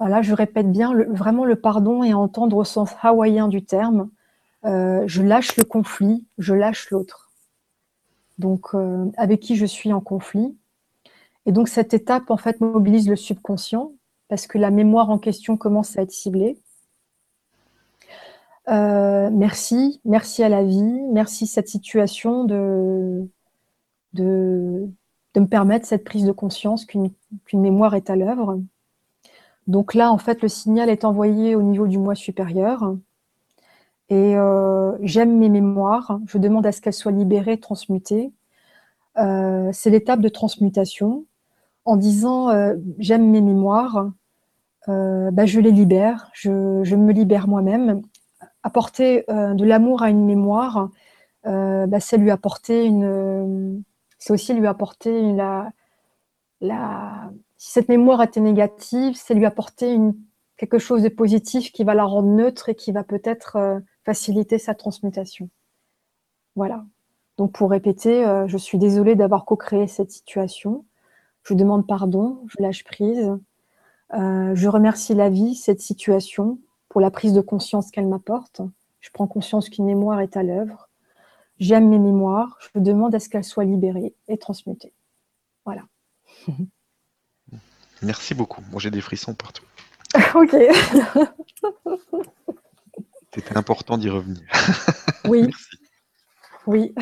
Là, je répète bien, vraiment le pardon et à entendre au sens hawaïen du terme. je lâche le conflit, je lâche l'autre. Donc, avec qui je suis en conflit. Et donc, cette étape, en fait, mobilise le subconscient parce que la mémoire en question commence à être ciblée. Euh, merci, merci à la vie, merci cette situation de, de, me permettre cette prise de conscience qu'une mémoire est à l'œuvre. Donc là, en fait, le signal est envoyé au niveau du moi supérieur. Et euh, j'aime mes mémoires, je demande à ce qu'elles soient libérées, transmutées. Euh, c'est l'étape de transmutation. En disant j'aime mes mémoires, bah, je les libère, je, me libère moi-même apporter euh, de l'amour à une mémoire, euh, bah, c'est lui apporter une, c'est aussi lui apporter la, si cette mémoire était négative, c'est lui apporter une, quelque chose de positif qui va la rendre neutre et qui va peut-être euh, faciliter sa transmutation. Voilà. Donc pour répéter, je suis désolée d'avoir co-créé cette situation. Je demande pardon, je lâche prise. je remercie la vie, cette situation, pour la prise de conscience qu'elle m'apporte. Je prends conscience qu'une mémoire est à l'œuvre. J'aime mes mémoires. Je demande à ce qu'elles soient libérées et transmutées. Voilà. Merci beaucoup. Moi, j'ai des frissons partout. ok. C'était important d'y revenir. Oui. Merci. Oui.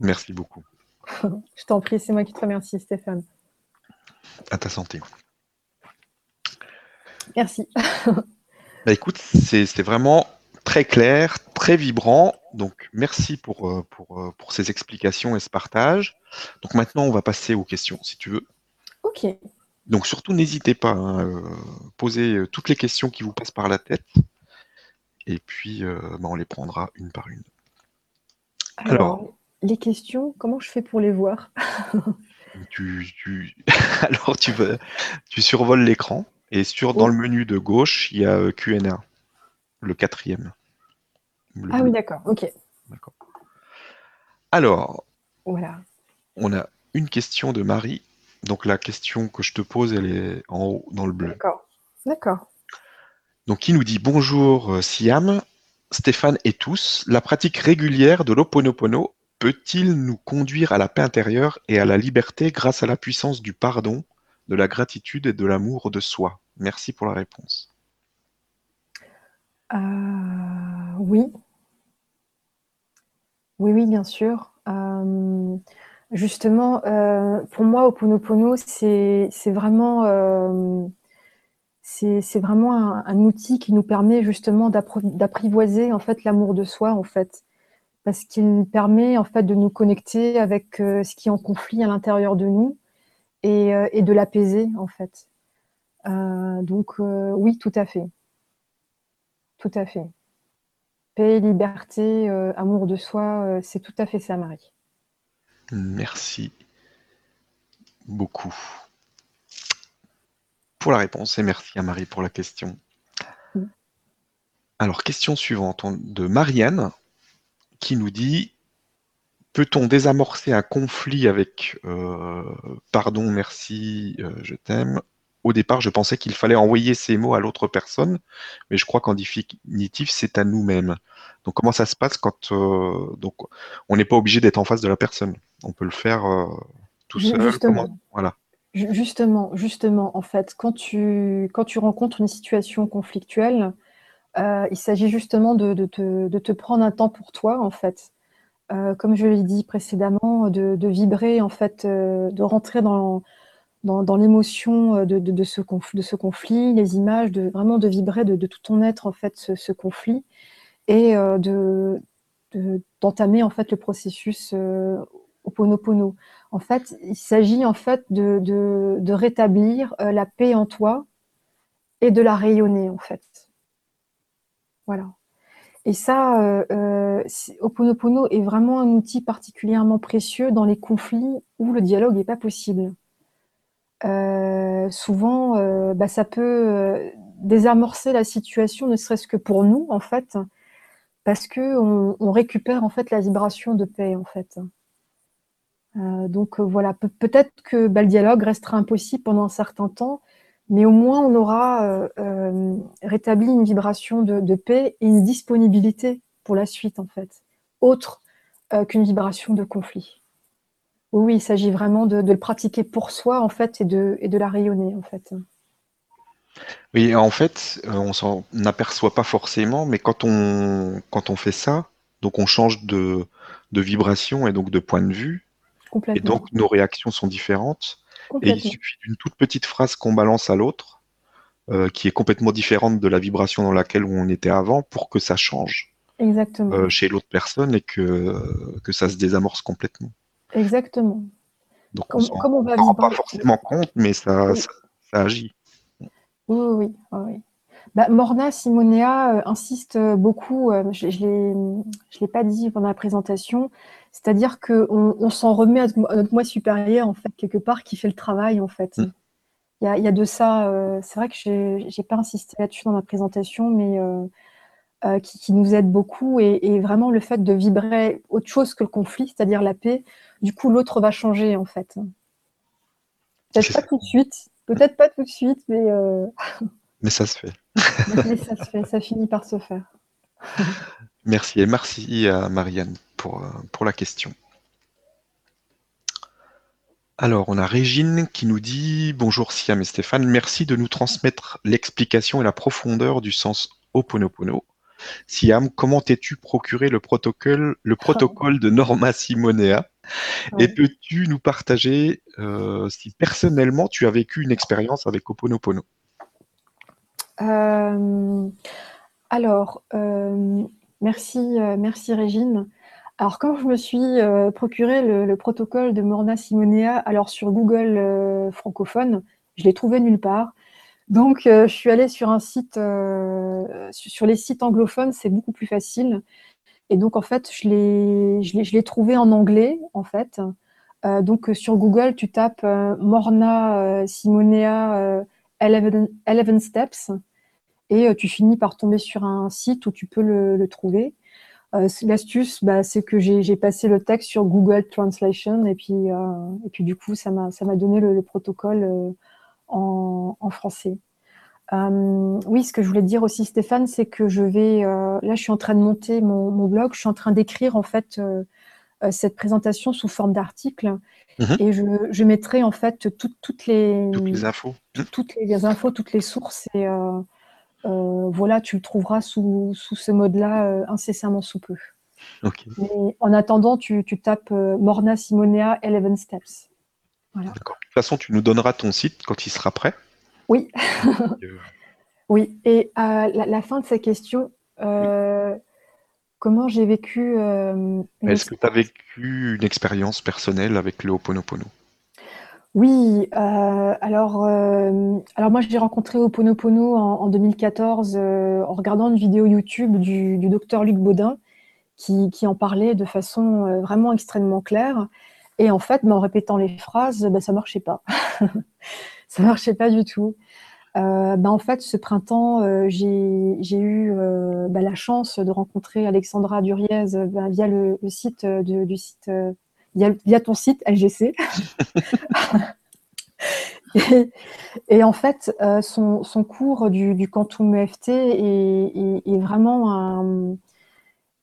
Merci beaucoup. Je t'en prie, c'est moi qui te remercie, Stéphane. À ta santé. Merci. Bah, écoute, c'est vraiment très clair, très vibrant. Donc, merci pour, euh, pour, euh, pour, ces explications et ce partage. Donc, maintenant, on va passer aux questions, si tu veux. OK. Donc, surtout, n'hésitez pas à hein, euh, poser toutes les questions qui vous passent par la tête. Et puis, bah, on les prendra une par une. Alors, les questions, comment je fais pour les voir? Tu, Alors, tu, survoles l'écran. Et sur, dans le menu de gauche, il y a euh, Q&A, le quatrième. ah oui, d'accord, ok. Alors, voilà. on a une question de Marie. Donc la question que je te pose, elle est en haut dans le bleu. D'accord, d'accord. Donc qui nous dit bonjour euh, Siam, Stéphane et tous, la pratique régulière de l'Oponopono peut-il nous conduire à la paix intérieure et à la liberté grâce à la puissance du pardon, de la gratitude et de l'amour de soi? Merci pour la réponse. Euh, oui. Oui, oui, bien sûr. Euh, justement, euh, pour moi, Oponopono, c'est vraiment, c'est vraiment un, outil qui nous permet justement d'apprivoiser en fait l'amour de soi, en fait, parce qu'il permet en fait de nous connecter avec ce qui est en conflit à l'intérieur de nous et, de l'apaiser, en fait. Euh, donc euh, oui, tout à fait. Tout à fait. Paix, liberté, euh, amour de soi, c'est tout à fait ça, Marie. Merci beaucoup pour la réponse et merci à Marie pour la question. Alors, question suivante de Marianne qui nous dit Peut-on désamorcer un conflit avec euh, pardon, merci, euh, je t'aime Au départ, je pensais qu'il fallait envoyer ces mots à l'autre personne, mais je crois qu'en définitive, c'est à nous-mêmes. Donc, comment ça se passe quand euh, on n'est pas obligé d'être en face de la personne? On peut le faire tout seul. Justement. Voilà. Justement, justement, en fait, quand tu, quand tu rencontres une situation conflictuelle, il s'agit justement de, de, te, de, te, prendre un temps pour toi, en fait. Euh, comme je l'ai dit précédemment, de, vibrer, en fait, euh, de rentrer dans, dans, l'émotion euh, de, de, ce de ce conflit, les images, de, vraiment de vibrer de, tout ton être, en fait, ce, conflit, et de d'entamer en fait le processus euh, Oponopono. En fait, il s'agit en fait de, rétablir la paix en toi et de la rayonner en fait. Voilà. Et ça, euh, euh est vraiment un outil particulièrement précieux dans les conflits où le dialogue n'est pas possible. Euh, souvent, euh, bah, ça peut désamorcer la situation, ne serait-ce que pour nous, en fait, parce que on, récupère en fait la vibration de paix, en fait. Donc voilà, peut-être que le dialogue restera impossible pendant un certain temps, mais au moins on aura euh, euh, rétabli une vibration de, paix et une disponibilité pour la suite, en fait, autre euh, qu'une vibration de conflit. Oui, il s'agit vraiment de, le pratiquer pour soi, en fait, et de, la rayonner, en fait. Oui, en fait, on s'en aperçoit pas forcément, mais quand on, quand on fait ça, donc on change de, de vibration et donc de point de vue, et donc nos réactions sont différentes. Et il suffit d'une toute petite phrase qu'on balance à l'autre, euh, qui est complètement différente de la vibration dans laquelle on était avant, pour que ça change Exactement. Euh, chez l'autre personne et que, que ça se désamorce complètement. Exactement. Donc on ne rend pas forcément compte, mais ça, ça, agit. Oui, oui, oui. Bah, Morna Simonea euh, insiste beaucoup, je ne l'ai pas dit pendant la présentation, c'est-à-dire qu'on on, s'en remet à notre, moi supérieur, en fait, quelque part, qui fait le travail, en fait. Mm. Il y, a, de ça. Euh, c'est vrai que je n'ai pas insisté là-dessus dans ma présentation, mais euh, euh, qui, nous aide beaucoup. Et, vraiment, le fait de vibrer autre chose que le conflit, c'est-à-dire la paix, du coup, l'autre va changer, en fait. Peut-être pas tout de suite. Peut-être pas tout de suite, mais. Mais ça se fait. mais ça se fait. Ça finit par se faire. Merci. Et merci à Marianne pour, euh, pour la question. Alors, on a Régine qui nous dit Bonjour Siam et Stéphane, merci de nous transmettre l'explication et la profondeur du sens Oponopono. Siam, comment t'es-tu procuré le protocole, le protocole de Norma Simonea? Et peux-tu nous partager euh, si personnellement tu as vécu une expérience avec Oponopono euh, Alors, merci, merci Régine. Alors, quand je me suis euh, procuré le, protocole de Morna Simonea, alors sur Google euh, francophone, je l'ai trouvé nulle part. Donc, euh, je suis allée sur un site, sur les sites anglophones, c'est beaucoup plus facile. Et donc, en fait, je l'ai trouvé en anglais, en fait. donc, sur Google, tu tapes Morna Simonea 11, Steps et tu finis par tomber sur un site où tu peux le trouver. Euh, l'astuce, bah, c'est que j'ai passé le texte sur Google Translation et puis, euh, et puis du coup, ça m'a donné le, protocole euh, en, français. oui, ce que je voulais dire aussi, Stéphane, c'est que je vais, là, je suis en train de monter mon, blog, je suis en train d'écrire en fait cette présentation sous forme d'article mhm. et je, mettrai en fait toutes les toutes les infos, toutes les, infos, toutes les sources et voilà, tu le trouveras sous, ce mode-là euh, incessamment sous peu. en attendant, tu, tapes euh, Morna Simonea 11 Steps. De toute façon, tu nous donneras ton site quand il sera prêt. Oui. oui. Et à la, fin de sa question, comment j'ai vécu. Est-ce que tu as vécu une expérience personnelle avec le Ho'oponopono? Oui, euh, alors, euh, alors moi j'ai rencontré Oponopono en, en 2014 euh, en regardant une vidéo YouTube du, docteur Luc Baudin qui, en parlait de façon vraiment extrêmement claire. Et en fait, bah, en répétant les phrases, bah, ça marchait pas. ça marchait pas du tout. bah, en fait, ce printemps, j'ai eu bah, la chance de rencontrer Alexandra Duriez bah, via le, site du site via, ton site LGC. et, en fait, son, cours du, Quantum EFT est, vraiment un,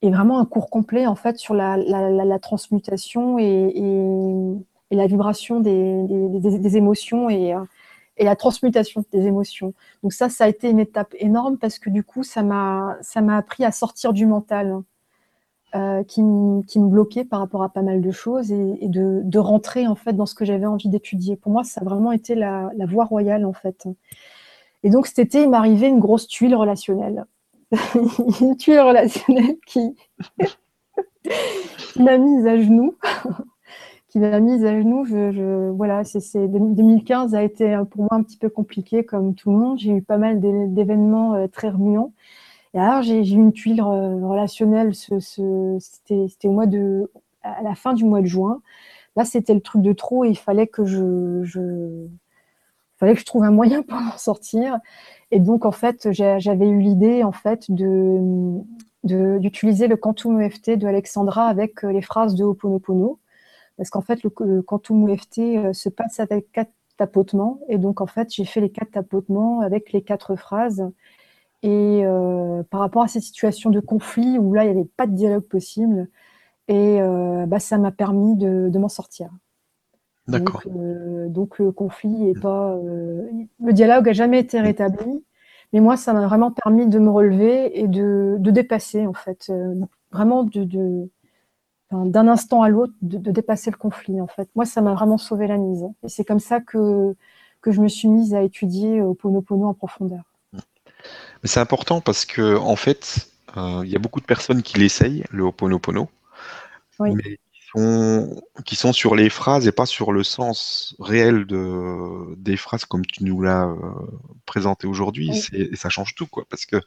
est vraiment un cours complet en fait sur la, transmutation et, la vibration des, émotions et, et, la transmutation des émotions. Donc ça, ça a été une étape énorme parce que du coup, ça m'a appris à sortir du mental euh, qui, me bloquait par rapport à pas mal de choses et, de, rentrer en fait dans ce que j'avais envie d'étudier. Pour moi, ça a vraiment été la, voie royale en fait. Et donc cet été, il m'arrivait une grosse tuile relationnelle. une tuile relationnelle qui, m'a mise à genoux. qui m'a mise à genoux. Voilà, c'est 2015 a été pour moi un petit peu compliqué comme tout le monde. J'ai eu pas mal d'événements euh, très remuants. J'ai eu une tuile relationnelle, ce, c'était au mois de, à la fin du mois de juin. Là, c'était le truc de trop et il fallait que je, fallait que je trouve un moyen pour en sortir. Et donc, en fait, j'avais eu l'idée, en fait, de d'utiliser le Quantum EFT de Alexandra avec euh, les phrases de Ho'oponopono. Parce qu'en fait, le, le Quantum EFT euh, se passe avec quatre tapotements. Et donc, en fait, j'ai fait les quatre tapotements avec les quatre phrases. Et euh, par rapport à ces situations de conflit où là, il n'y avait pas de dialogue possible, et euh, bah, ça m'a permis de, m'en sortir. D'accord. Euh, donc, le conflit est pas. le dialogue n'a jamais été rétabli, mais moi, ça m'a vraiment permis de me relever et de, dépasser, en fait. vraiment de. d'un instant à l'autre, de, dépasser le conflit, en fait. Moi, ça m'a vraiment sauvé la mise. Et c'est comme ça que, que je me suis mise à étudier Ponopono en profondeur. Mais c'est important parce que en fait, euh, il y a beaucoup de personnes qui l'essayent, le Ho'oponopono, mais qui sont, qui sont, sur les phrases et pas sur le sens réel de, des phrases comme tu nous l'as euh, présenté aujourd'hui. Et ça change tout, quoi. Parce que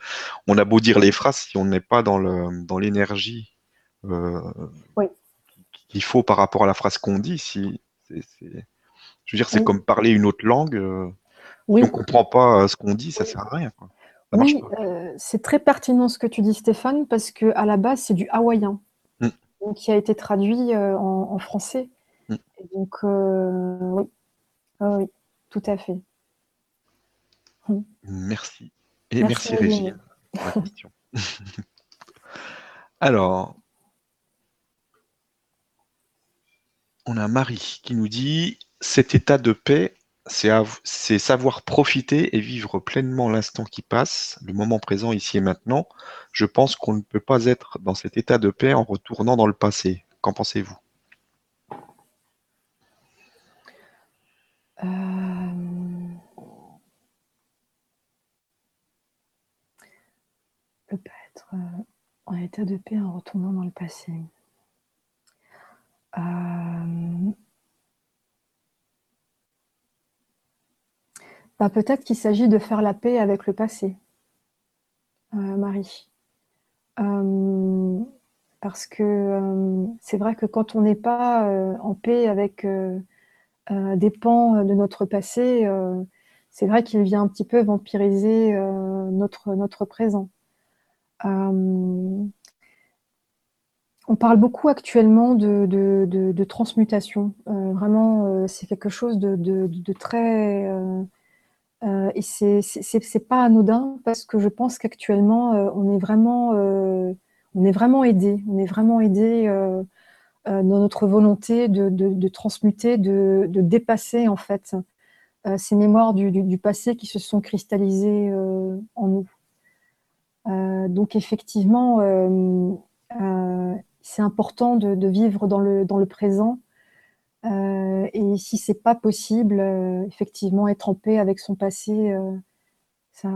on a beau dire les phrases, si on n'est pas dans l'énergie euh, qu'il faut par rapport à la phrase qu'on dit, si, je veux dire, c'est comme parler une autre langue. Si on ne comprend pas ce qu'on dit, ça ne sert à rien. Quoi oui, euh, c'est très pertinent ce que tu dis, Stéphane, parce que à la base, c'est du hawaïen, mm. qui a été traduit euh, en, français. Mm. donc, euh, oui. Ah oui, tout à fait. Mm. Merci. Et merci, Régine pour la question. Alors, on a Marie qui nous dit cet état de paix c'est savoir profiter et vivre pleinement l'instant qui passe, le moment présent ici et maintenant. Je pense qu'on ne peut pas être dans cet état de paix en retournant dans le passé. Qu'en pensez-vous? Euh... peut pas être euh, en état de paix en retournant dans le passé. Euh... Bah, peut-être qu'il s'agit de faire la paix avec le passé, euh, Marie. Euh, parce que euh, c'est vrai que quand on n'est pas en paix avec des pans de notre passé, c'est vrai qu'il vient un petit peu vampiriser notre, présent. on parle beaucoup actuellement de, transmutation. vraiment, c'est quelque chose de très et c'est c'est pas anodin parce que je pense qu'actuellement euh, on est vraiment euh, on est vraiment aidé, on est vraiment aidé dans notre volonté de, transmuter, de, de, dépasser en fait ces mémoires du, du, passé qui se sont cristallisées en nous. donc effectivement, c'est important de, vivre dans le, dans le présent euh, et si c'est pas possible, euh, effectivement, être en paix avec son passé, euh, ça,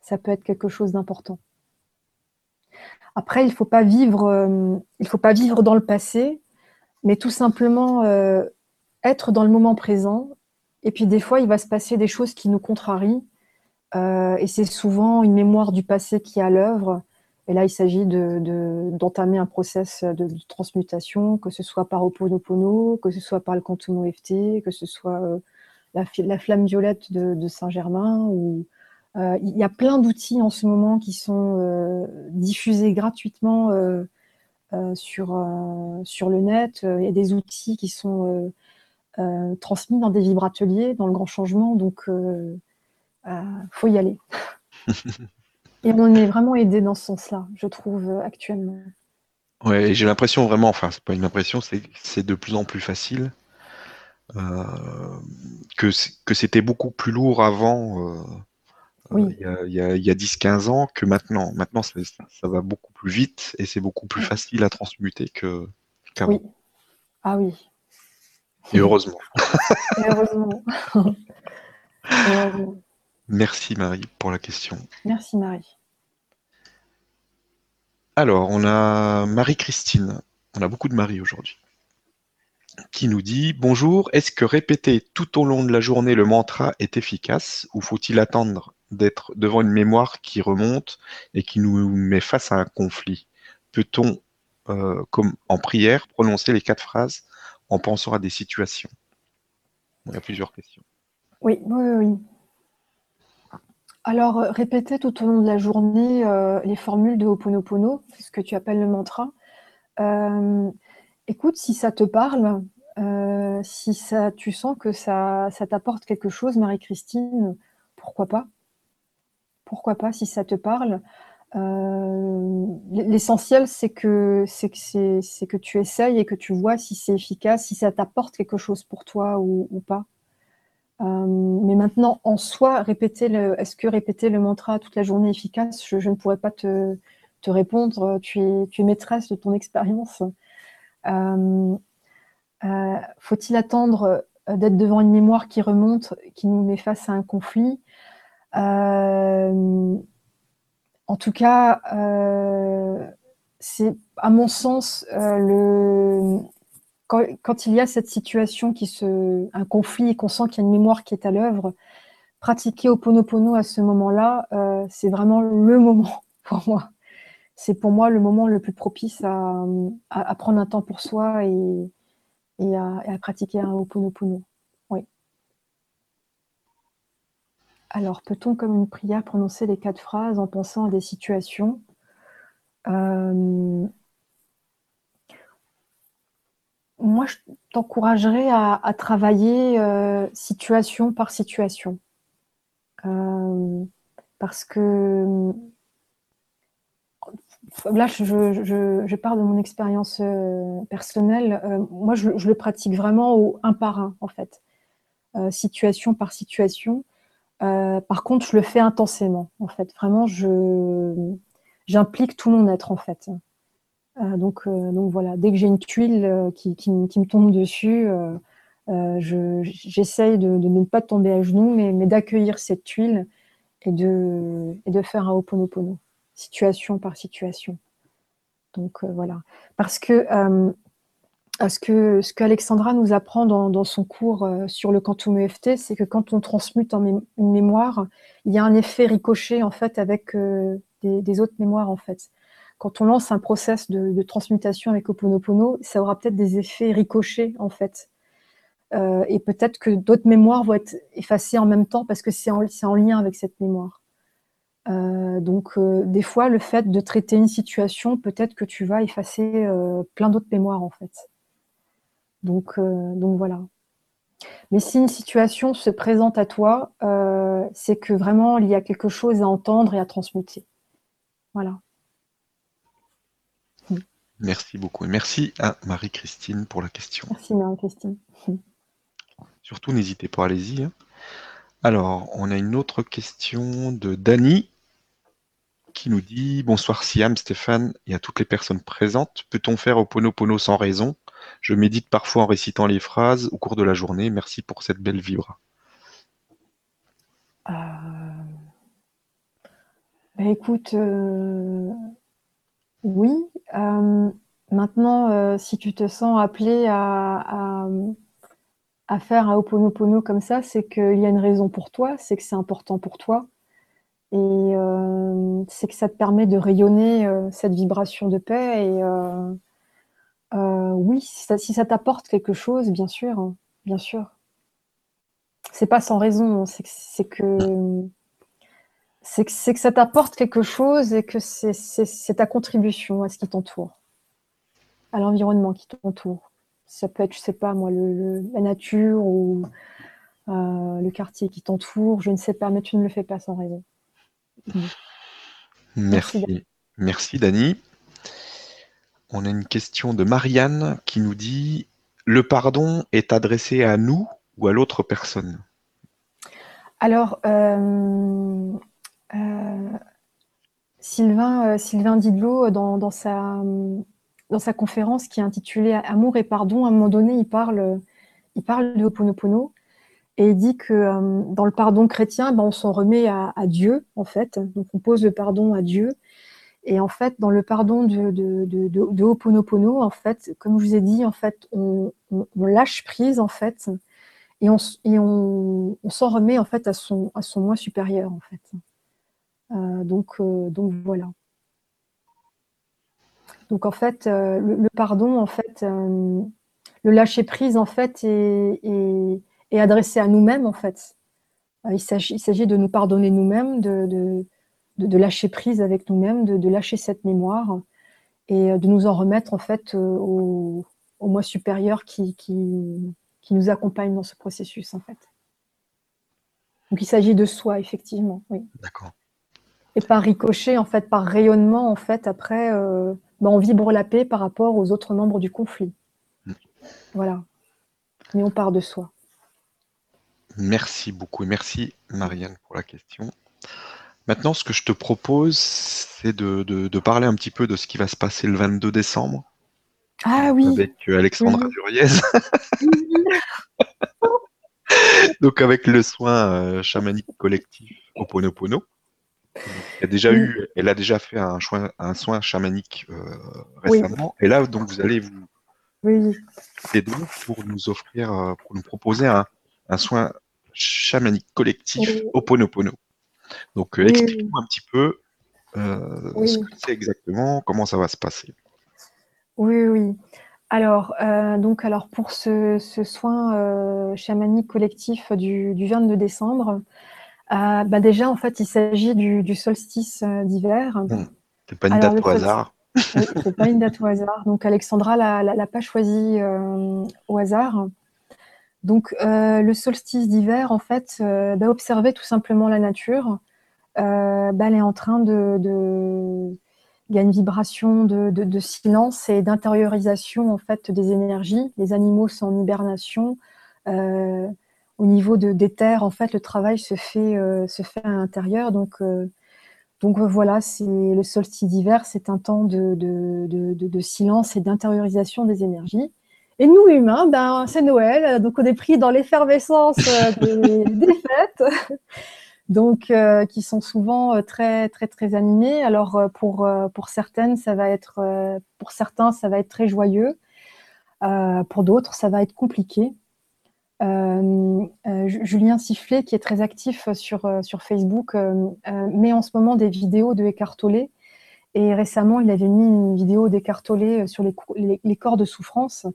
ça peut être quelque chose d'important. Après, il faut pas vivre, il faut pas vivre dans le passé, mais tout simplement être dans le moment présent. Et puis des fois, il va se passer des choses qui nous contrarient, et c'est souvent une mémoire du passé qui est à l'œuvre. Et là, il s'agit d'entamer un process de, transmutation, que ce soit par Oponopono, que ce soit par le quantum OFT, que ce soit euh, la, flamme violette de, Saint-Germain. Ou il y a plein d'outils en ce moment qui sont diffusés gratuitement sur, sur le net. Il y a des outils qui sont transmis dans des vibrateliers, dans le grand changement. Donc, il faut y aller. Et on est vraiment aidé dans ce sens-là, je trouve, actuellement. Ouais, j'ai l'impression vraiment, enfin, c'est pas une impression, c'est de plus en plus facile. Euh, que c'était beaucoup plus lourd avant, euh, oui. il y a, a 10-15 ans, que maintenant. Maintenant, ça, va beaucoup plus vite et c'est beaucoup plus facile à transmuter qu'avant. oui. Ah oui. Et heureusement. et heureusement. Merci Marie pour la question. Merci Marie. Alors, on a Marie-Christine. On a beaucoup de Marie aujourd'hui. Qui nous dit Bonjour, est-ce que répéter tout au long de la journée le mantra est efficace ou faut-il attendre d'être devant une mémoire qui remonte et qui nous met face à un conflit? Peut-on, euh, comme en prière, prononcer les quatre phrases en pensant à des situations? Il y a plusieurs questions. Oui, oui, oui. Alors, euh, répéter tout au long de la journée euh, les formules de Ho'oponopono, ce que tu appelles le mantra. Euh, écoute, si ça te parle, si ça, tu sens que ça, ça t'apporte quelque chose, Marie-Christine, pourquoi pas? Pourquoi pas si ça te parle? L'essentiel, c'est que, c'est, que, c'est, que tu essayes et que tu vois si c'est efficace, si ça t'apporte quelque chose pour toi ou pas. Euh, mais maintenant, en soi, répéter est-ce que répéter le mantra toute la journée est efficace je, ne pourrais pas te, te, répondre. Tu es, tu es maîtresse de ton expérience. Euh, euh, faut-il attendre d'être devant une mémoire qui remonte, qui nous met face à un conflit? En tout cas, c'est à mon sens le, quand, il y a cette situation, qui se, un conflit et qu'on sent qu'il y a une mémoire qui est à l'œuvre, pratiquer Oponopono à ce moment-là, euh, c'est vraiment le moment pour moi. C'est pour moi le moment le plus propice à, prendre un temps pour soi et, à, pratiquer un Oponopono. Oui. Alors, peut-on, comme une prière, prononcer les quatre phrases en pensant à des situations? Euh, moi, je t'encouragerais à, travailler euh, situation par situation. Euh, parce que là, je, parle de mon expérience euh, personnelle. moi, je, le pratique vraiment au un par un, en fait, situation par situation. par contre, je le fais intensément, en fait. Vraiment, j'implique tout mon être, en fait. Euh, donc, euh, donc voilà, dès que j'ai une tuile euh, qui, me tombe dessus, j'essaye de, ne pas tomber à genoux, mais, d'accueillir cette tuile et de, faire un Ho'oponopono, situation par situation. Donc voilà. Parce que, ce que qu'Alexandra nous apprend dans, dans son cours sur le quantum EFT, c'est que quand on transmute en une mémoire, il y a un effet ricochet en fait avec des, des, autres mémoires en fait quand on lance un process de, transmutation avec Oponopono, ça aura peut-être des effets ricochés en fait. Euh, et peut-être que d'autres mémoires vont être effacées en même temps parce que c'est en, lien avec cette mémoire. Euh, donc euh, des fois, le fait de traiter une situation, peut-être que tu vas effacer plein d'autres mémoires en fait. Donc, donc voilà. Mais si une situation se présente à toi, c'est que vraiment il y a quelque chose à entendre et à transmuter. Voilà. Merci beaucoup. Et merci à Marie-Christine pour la question. Merci Marie-Christine. Surtout, n'hésitez pas, allez-y. Hein. Alors, on a une autre question de Dany qui nous dit Bonsoir Siam, Stéphane et à toutes les personnes présentes. Peut-on faire au Pono sans raison? Je médite parfois en récitant les phrases au cours de la journée. Merci pour cette belle vibra. Euh... Bah, écoute, euh, oui. Euh, maintenant, euh, si tu te sens appelé à, faire un Ho'oponopono comme ça, c'est qu'il y a une raison pour toi, c'est que c'est important pour toi. Et euh, c'est que ça te permet de rayonner cette vibration de paix. Et oui, si ça, t'apporte quelque chose, bien sûr, hein, bien sûr. c'est pas sans raison. C'est que c'est que, que, ça t'apporte quelque chose et que c'est ta contribution à ce qui t'entoure, à l'environnement qui t'entoure. Ça peut être, je sais pas moi, le, la nature ou euh, le quartier qui t'entoure, je ne sais pas, mais tu ne le fais pas sans raison. Merci. Merci, Dani. On a une question de Marianne qui nous dit Le pardon est adressé à nous ou à l'autre personne? Alors, euh, Sylvain, Sylvain Didlot, dans, sa, dans sa conférence qui est intitulée Amour et pardon, à un moment donné, il parle, de Ho'oponopono. Et il dit que euh, dans le pardon chrétien, ben, on s'en remet à, Dieu, en fait. Donc on pose le pardon à Dieu. Et en fait, dans le pardon de, de, en fait, comme je vous ai dit, en fait, on, lâche prise, en fait, et on, et on, s'en remet, en fait, à son, à son moi supérieur, en fait. Euh, donc, euh, donc voilà. Donc en fait, le, pardon, en fait, le lâcher prise, en fait, est adressé à nous-mêmes, en fait. Euh, il s'agit de nous pardonner nous-mêmes, de, lâcher prise avec nous-mêmes, de, lâcher cette mémoire et euh, de nous en remettre, en fait, euh, au, au moi supérieur qui, nous accompagne dans ce processus, en fait. Donc il s'agit de soi, effectivement. D'accord. Et par ricochet, en fait, par rayonnement, en fait, après, ben, on vibre la paix par rapport aux autres membres du conflit. Voilà. Mais on part de soi. Merci beaucoup et merci Marianne pour la question. Maintenant, ce que je te propose, c'est de, parler un petit peu de ce qui va se passer le 22 décembre. Ah oui. Avec euh, Alexandra Duriez. Donc avec le soin euh, chamanique collectif Oponopono. Elle a déjà eu, elle a déjà fait un, soin, un soin chamanique euh, récemment. Et là, donc vous allez vous oui. aider pour nous offrir, pour nous proposer un, un soin chamanique collectif Oponopono. Donc, euh, explique-nous un petit peu euh, ce que c'est exactement, comment ça va se passer. Oui, oui. Alors, euh, donc, alors pour ce, soin chamanique collectif du, 22 décembre, bah déjà, en fait, il s'agit du, solstice d'hiver. Hmm. C'est pas une date au hasard. Oui, c'est pas une date au hasard. Donc, Alexandra l'a pas choisi au hasard. Donc, euh, le solstice d'hiver, en fait, euh, bah, observer tout simplement la nature. Euh, bah, elle est en train de, Il y a une vibration de, silence et d'intériorisation en fait des énergies. Les animaux sont en hibernation. Au niveau de, des terres, en fait, le travail se fait, se fait à l'intérieur. Donc, donc voilà, c'est le solstice d'hiver, c'est un temps de silence et d'intériorisation des énergies. Et nous, humains, ben, c'est Noël, donc on est pris dans l'effervescence euh, des, fêtes, donc euh, qui sont souvent euh, très très très animées. Alors pour pour certaines, ça va être pour certains, ça va être très joyeux. pour d'autres, ça va être compliqué. Julien Sifflet, qui est très actif sur sur Facebook, met en ce moment des vidéos de Eckhart Tolle. Et récemment, il avait mis une vidéo d'Eckhart Tolle sur les, corps de souffrance.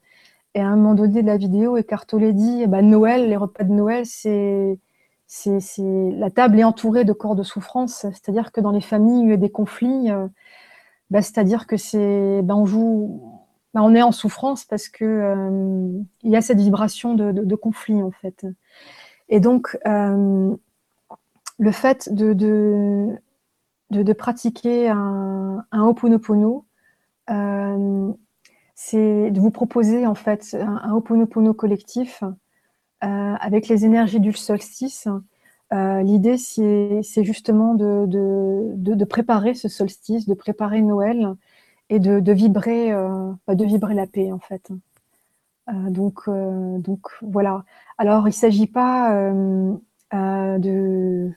Et à un moment donné de la vidéo, Eckhart Tolle dit bah, Noël, les repas de Noël, c'est la table est entourée de corps de souffrance, c'est-à-dire que dans les familles il y a des conflits, euh, bah, c'est-à-dire que c'est on joue, bah, on est en souffrance parce que euh, il y a cette vibration de, conflit en fait. Et donc euh, le fait de, pratiquer un, un Ho'oponopono, c'est de vous proposer en fait un, un collectif euh, avec les énergies du solstice. Euh, l'idée, c'est justement de, préparer ce solstice, de préparer Noël et de, vibrer, euh, bah, de vibrer la paix en fait. donc, donc voilà. Alors, il ne s'agit pas de,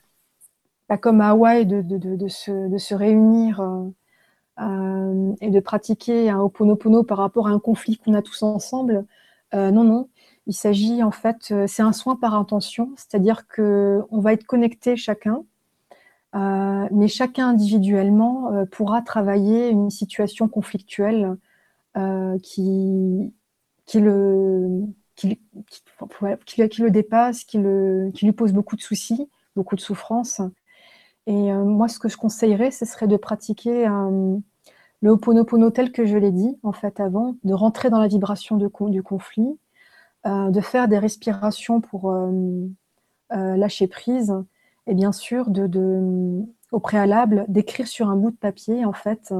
pas comme à Hawaï, de, se, de se réunir euh, et de pratiquer un Ho'oponopono par rapport à un conflit qu'on a tous ensemble. Euh, non, non. Il s'agit en fait, euh, c'est un soin par intention, c'est-à-dire que on va être connecté chacun, mais chacun individuellement pourra travailler une situation conflictuelle qui, qui, le, qui, le dépasse, qui, lui pose beaucoup de soucis, beaucoup de souffrances. Et moi, ce que je conseillerais, ce serait de pratiquer le Ho'oponopono tel que je l'ai dit, en fait, avant, de rentrer dans la vibration du conflit, de faire des respirations pour lâcher prise, et bien sûr, au préalable, d'écrire sur un bout de papier, en fait,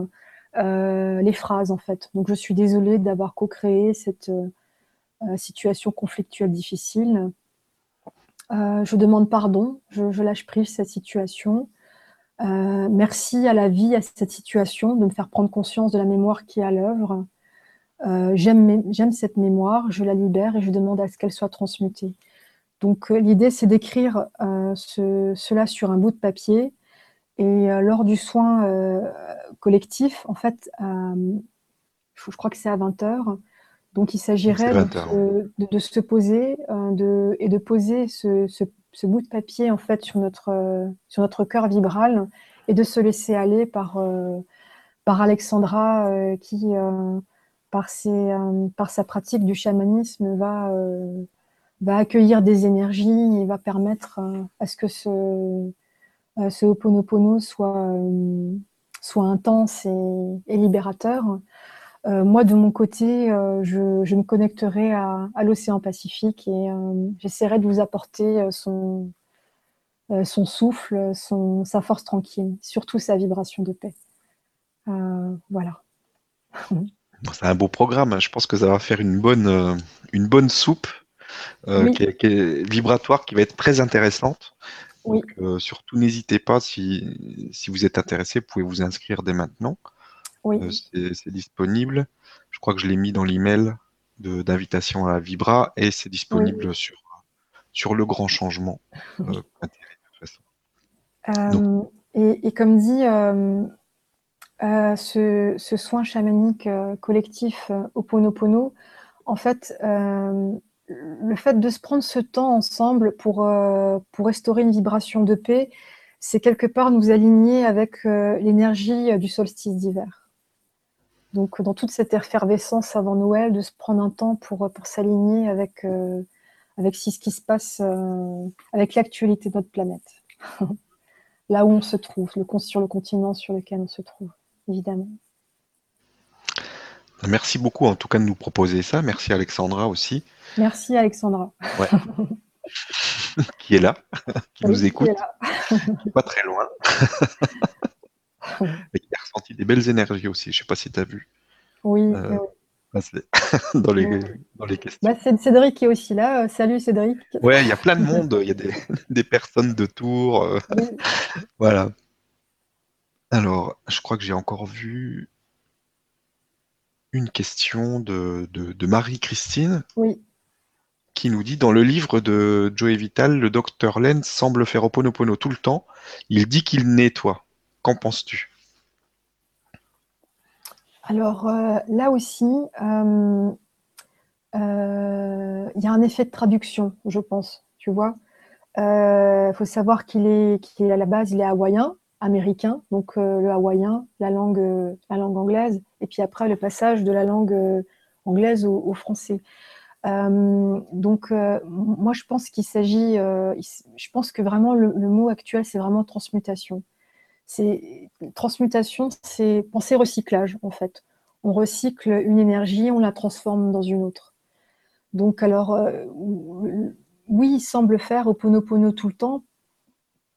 euh, les phrases, en fait. Donc, je suis désolée d'avoir co-créé cette euh, situation conflictuelle difficile. Euh, je demande pardon, je, lâche prise cette situation. merci à la vie, à cette situation, de me faire prendre conscience de la mémoire qui est à l'œuvre. J'aime cette mémoire, je la libère et je demande à ce qu'elle soit transmutée. Donc l'idée, c'est d'écrire cela sur un bout de papier. Et euh, lors du soin euh, collectif, en fait, je, crois que c'est à 20h, donc il s'agirait de, se poser euh, et de poser ce, bout de papier en fait sur notre, sur notre cœur vibral et de se laisser aller par, par Alexandra qui, par, ses, par sa pratique du chamanisme, va, va accueillir des énergies et va permettre à ce que ce, euh, ce soit, euh, soit intense et, libérateur. Euh, moi, de mon côté, je, me connecterai à, l'océan Pacifique et j'essaierai de vous apporter son, son souffle, son, sa force tranquille, surtout sa vibration de paix. voilà. C'est un beau programme. Hein. Je pense que ça va faire une bonne, une bonne soupe qui, est, vibratoire, qui va être très intéressante. Donc, euh, surtout, n'hésitez pas, si, si, vous êtes intéressé, vous pouvez vous inscrire dès maintenant. Oui. Euh, c'est disponible. Je crois que je l'ai mis dans l'email d'invitation à Vibra et c'est disponible sur, sur le grand changement. Euh, et, et, comme dit, ce, ce, soin chamanique collectif au Ponopono, en fait, le fait de se prendre ce temps ensemble pour, euh, pour restaurer une vibration de paix, c'est quelque part nous aligner avec euh, l'énergie euh, du solstice d'hiver. Donc, dans toute cette effervescence avant Noël, de se prendre un temps pour, s'aligner avec, ce qui se passe, avec l'actualité de notre planète. Là où on se trouve, sur le continent sur lequel on se trouve, évidemment. Merci beaucoup en tout cas de nous proposer ça. Merci Alexandra aussi. Merci Alexandra. qui est là, qui nous écoute. Qui pas très loin. Et qui a ressenti des belles énergies aussi. Je ne sais pas si tu as vu. Oui. Euh, dans, les, dans les questions. Bah, Cédric qui est aussi là. Euh, salut Cédric. Ouais, il y a plein de monde. Il y a des, personnes de Tours. Euh, voilà. Alors, je crois que j'ai encore vu une question de, de, Marie-Christine. Oui. Qui nous dit dans le livre de Joey Vital, le docteur Lenz semble faire Oponopono tout le temps. Il dit qu'il nettoie. Qu'en penses-tu? Alors euh, là aussi, euh, euh, il y a un effet de traduction, je pense. Tu vois, il faut savoir qu'il est, qu'il est à la base, il est hawaïen américain, donc euh, le hawaïen, la langue, euh, la langue anglaise, et puis après le passage de la langue euh, anglaise au, français. donc, moi, je pense qu'il s'agit, je pense que vraiment le, mot actuel, c'est vraiment transmutation. C'est transmutation, c'est penser recyclage en fait. On recycle une énergie, on la transforme dans une autre. Donc, alors, oui, il semble faire Oponopono tout le temps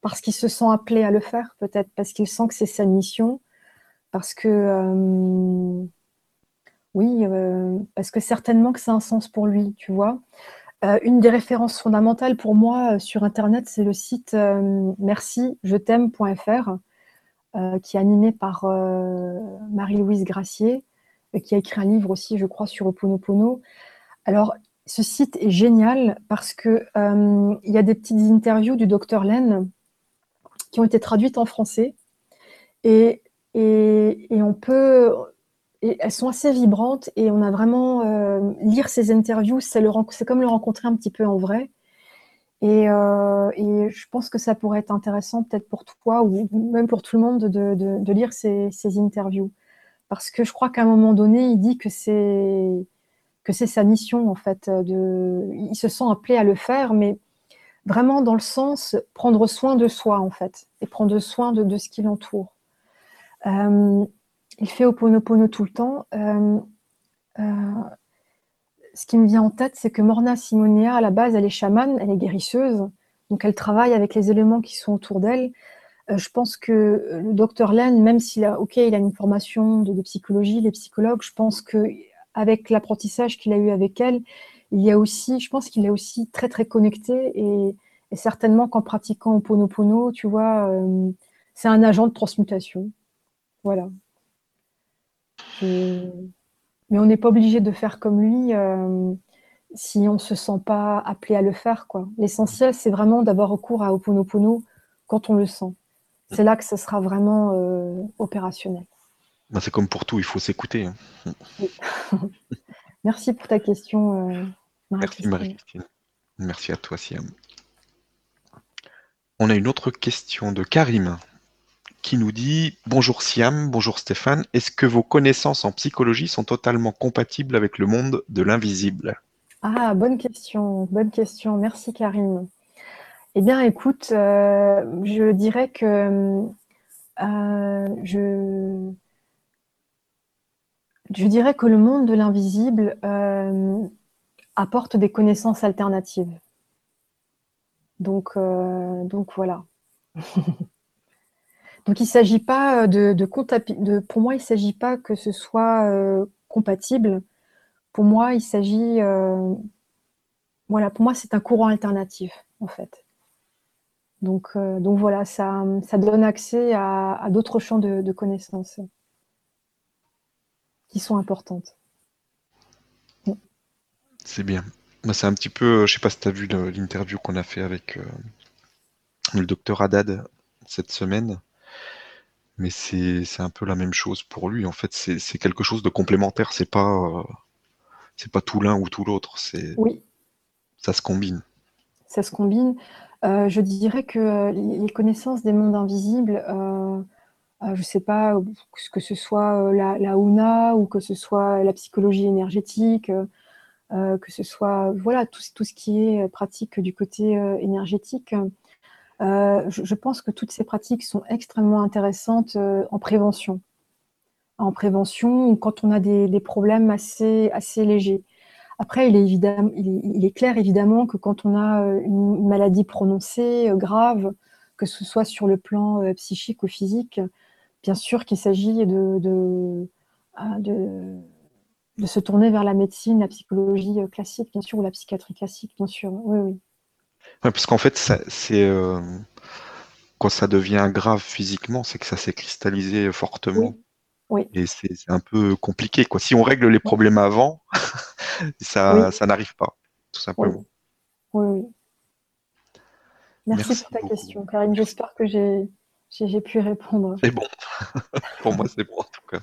parce qu'il se sent appelé à le faire, peut-être parce qu'il sent que c'est sa mission, parce que euh, oui, euh, parce que certainement que c'est un sens pour lui, tu vois. Euh, une des références fondamentales pour moi sur Internet, c'est le site merci je qui est animé par Marie-Louise Gracier, qui a écrit un livre aussi, je crois, sur Oponopono. Alors, ce site est génial parce que il y a des petites interviews du docteur Len qui ont été traduites en français. Et, et, on peut. Et elles sont assez vibrantes et on a vraiment. Euh, lire ces interviews, c'est comme le rencontrer un petit peu en vrai. Et, euh, et, je pense que ça pourrait être intéressant, peut-être pour toi ou même pour tout le monde, de, de, lire ces, ces, interviews. Parce que je crois qu'à un moment donné, il dit que c'est que c'est sa mission en fait. De, il se sent appelé à le faire, mais vraiment dans le sens prendre soin de soi en fait et prendre soin de, de ce qui l'entoure. Euh, il fait Oponopono tout le temps. Euh, euh, ce qui me vient en tête, c'est que Morna Simonia, à la base, elle est chamane, elle est guérisseuse, donc elle travaille avec les éléments qui sont autour d'elle. je pense que le docteur Len, même s'il a, ok, a une formation de, de psychologie, les psychologues, je pense que avec l'apprentissage qu'il a eu avec elle, il y a aussi, je pense qu'il est aussi très très connecté et, certainement qu'en pratiquant Ponopono, tu vois, euh, c'est un agent de transmutation. Voilà. mais on n'est pas obligé de faire comme lui euh, si on ne se sent pas appelé à le faire. quoi. L'essentiel, c'est vraiment d'avoir recours à Oponopono quand on le sent. C'est là que ce sera vraiment euh, opérationnel. Bah, c'est comme pour tout, il faut s'écouter. Hein. Merci pour ta question. Euh, Merci Marie-Christine. Merci à toi Siam. On a une autre question de Karim qui nous dit Bonjour Siam, bonjour Stéphane, est-ce que vos connaissances en psychologie sont totalement compatibles avec le monde de l'invisible? Ah, bonne question, bonne question. Merci Karim. Eh bien, écoute, euh, je dirais que euh, je, je dirais que le monde de l'invisible euh, apporte des connaissances alternatives. Donc, euh, donc voilà. donc il ne s'agit pas de, de, Pour moi, il ne s'agit pas que ce soit euh, compatible. Pour moi, il s'agit. voilà, pour moi, c'est un courant alternatif, en fait. Donc, donc voilà, ça donne accès à, d'autres champs de connaissances qui sont importantes. C'est bien. C'est un petit peu, je sais pas si tu as vu l'interview qu'on a fait avec euh, le docteur Haddad cette semaine, mais c'est un peu la même chose pour lui. En fait, c'est quelque chose de complémentaire. C'est pas, euh, c'est pas tout l'un ou tout l'autre. C'est oui. Ça se combine. Ça se combine. Euh, je dirais que les connaissances des mondes invisibles, euh, je ne sais pas, que ce soit euh, la, la Una ou que ce soit la psychologie énergétique, euh, que ce soit voilà tout, tout, ce qui est pratique du côté énergétique. Je, pense que toutes ces pratiques sont extrêmement intéressantes en prévention. En prévention, quand on a des, des, problèmes assez, assez légers. Après, il est, évidemment, il est, clair évidemment que quand on a une maladie prononcée, grave, que ce soit sur le plan psychique ou physique, bien sûr qu'il s'agit de, ah, de, de, se tourner vers la médecine, la psychologie euh, classique, bien sûr, ou la psychiatrie classique, bien sûr. Oui, oui. parce qu'en fait, c'est euh, quand ça devient grave physiquement, c'est que ça s'est cristallisé fortement. Oui. Et c'est un peu compliqué. Quoi. Si on règle les problèmes avant, ça, ça n'arrive pas, tout simplement. Oui, oui. Merci, pour ta question, Karine. J'espère que j'ai j'ai pu répondre. C'est bon. Pour moi, c'est bon en tout cas.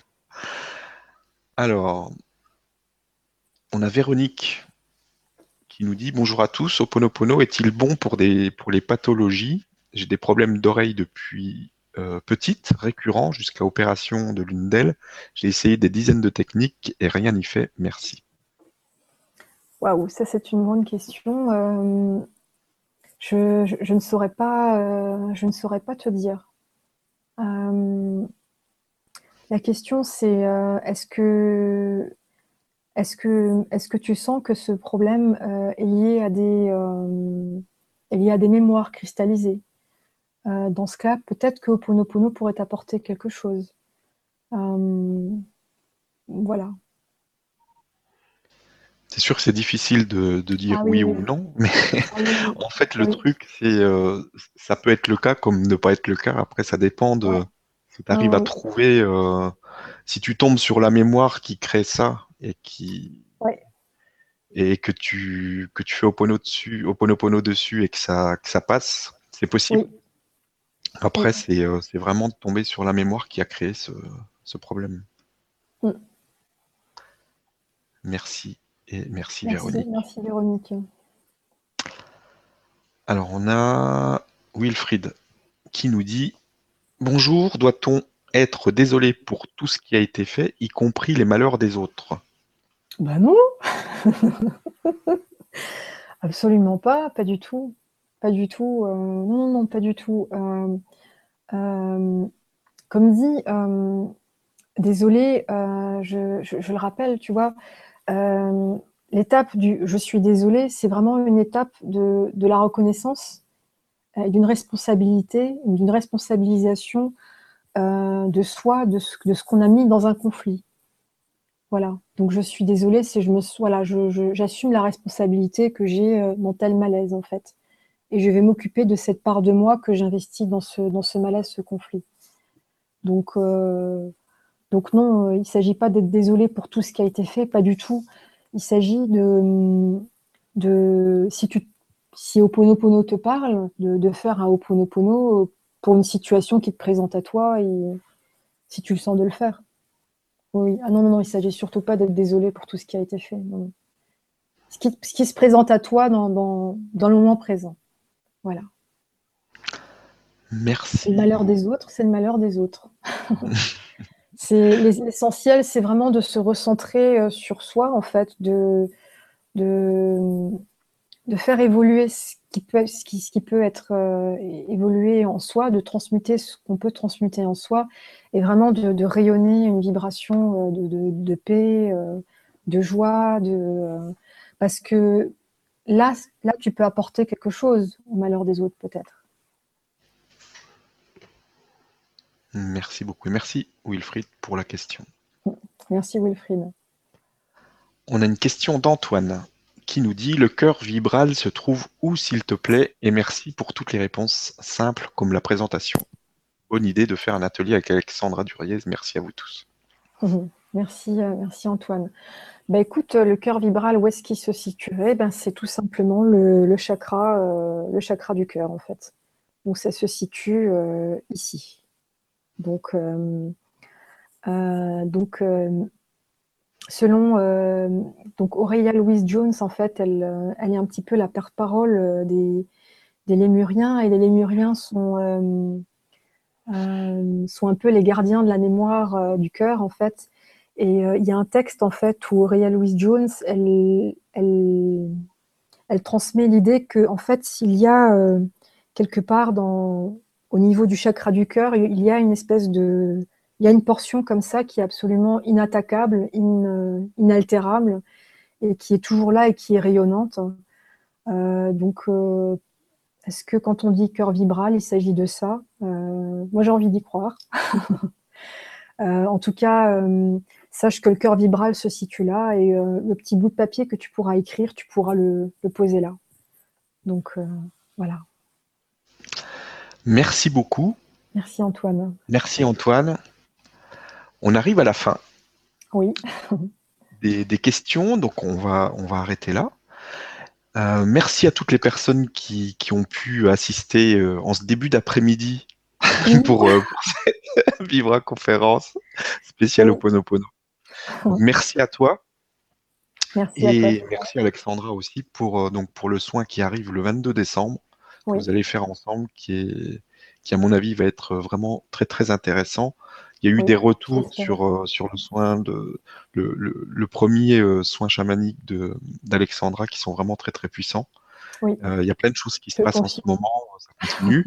Alors, on a Véronique qui nous dit Bonjour à tous, Oponopono est-il bon pour, des, pour les pathologies? J'ai des problèmes d'oreille depuis euh, petite, récurrents, jusqu'à opération de l'une d'elles. J'ai essayé des dizaines de techniques et rien n'y fait. Merci. Waouh, ça c'est une bonne question. Euh, je, ne saurais pas, euh, je ne saurais pas te dire. Euh, la question, c'est euh, est-ce que, est que, est que tu sens que ce problème euh, est, lié à des, est lié à des mémoires cristallisées? Dans ce cas, peut-être que Oponopono pourrait apporter quelque chose. voilà. C'est sûr que c'est difficile de, dire ah oui, ou non, mais ah en fait, le truc, c'est euh, ça peut être le cas comme ne pas être le cas. Après, ça dépend de si tu arrives à trouver. Euh, si tu tombes sur la mémoire qui crée ça et qui et que tu que tu fais Opono dessus, Oponopono dessus et que ça que ça passe, c'est possible. Après, euh, c'est vraiment de tomber sur la mémoire qui a créé ce, ce problème. Merci merci, Véronique. Merci Véronique. Alors on a Wilfried qui nous dit Bonjour, doit-on être désolé pour tout ce qui a été fait, y compris les malheurs des autres? Ben non Absolument pas, pas du tout. Pas du tout. Euh, non, non, pas du tout. Euh, euh, comme dit, désolé, je, je, le rappelle, tu vois, l'étape du je suis désolé, c'est vraiment une étape de, de la reconnaissance et d'une responsabilité, d'une responsabilisation de soi, de ce, de ce qu'on a mis dans un conflit. Voilà. Donc je suis désolée si je me voilà, j'assume la responsabilité que j'ai euh, dans tel malaise en fait. Et je vais m'occuper de cette part de moi que j'investis dans ce, dans ce malaise, ce conflit. Donc, euh, donc non, euh, il ne s'agit pas d'être désolé pour tout ce qui a été fait, pas du tout. Il s'agit de, de si tu si Oponopono te parle, de, de faire un Oponopono pour une situation qui te présente à toi et si tu le sens de le faire. Oui, ah non, non, non, il ne s'agit surtout pas d'être désolé pour tout ce qui a été fait. Ce, qui, se présente à toi dans, dans, le moment présent. Voilà. Merci. Le malheur des autres, c'est le malheur des autres. l'essentiel, c'est vraiment de se recentrer euh, sur soi, en fait, de, faire évoluer ce qui peut, être euh, évolué en soi, de transmuter ce qu'on peut transmuter en soi, et vraiment de, rayonner une vibration euh, de, paix, de joie, de, parce que là, tu peux apporter quelque chose au malheur des autres, peut-être. Merci beaucoup. Merci Wilfried pour la question. Merci Wilfried. On a une question d'Antoine qui nous dit Le cœur vibral se trouve où, s'il te plaît? Et merci pour toutes les réponses simples comme la présentation. Bonne idée de faire un atelier avec Alexandra Duriez. Merci à vous tous. Mhm. Merci, euh, merci Antoine. Bah, écoute, euh, le cœur vibral, où est-ce qu'il se situerait? Ben, C'est tout simplement le, chakra, euh, le chakra du cœur, en fait. Donc, ça se situe ici. Donc, donc selon euh, donc Aurélia Louise Jones, en fait, elle, euh, elle est un petit peu la porte-parole euh, des, Lémuriens, et les Lémuriens sont, un peu les gardiens de la mémoire du cœur, en fait. Et il y a un texte, en fait, où Aurélia Louise Jones, elle, elle, transmet l'idée que, en fait, s'il y a quelque part dans, au niveau du chakra du cœur, il y a une espèce de il y a une portion comme ça qui est absolument inattaquable, inaltérable, et qui est toujours là et qui est rayonnante. Euh, donc, euh, est-ce que quand on dit cœur vibral, il s'agit de ça? Euh, Moi, j'ai envie d'y croire. en tout cas, sache que le cœur vibral se situe là, et le petit bout de papier que tu pourras écrire, tu pourras le, le poser là. Donc, voilà. Merci beaucoup. Merci Antoine. Merci Antoine. On arrive à la fin. Oui. des, questions, donc on va, on va arrêter là. Euh, merci à toutes les personnes qui, ont pu assister euh, en ce début d'après-midi pour, euh, cette Vivra conférence spéciale au Ponopono. Merci à toi. Merci et merci Alexandra aussi pour, donc pour le soin qui arrive le 22 décembre. Que vous allez faire ensemble, qui, est, qui à mon avis va être vraiment très très intéressant. Il y a eu des retours sur, euh, sur le soin de le, le, premier euh, soin chamanique d'Alexandra qui sont vraiment très très puissants. Euh, il y a plein de choses qui se passent en ce moment, ça continue.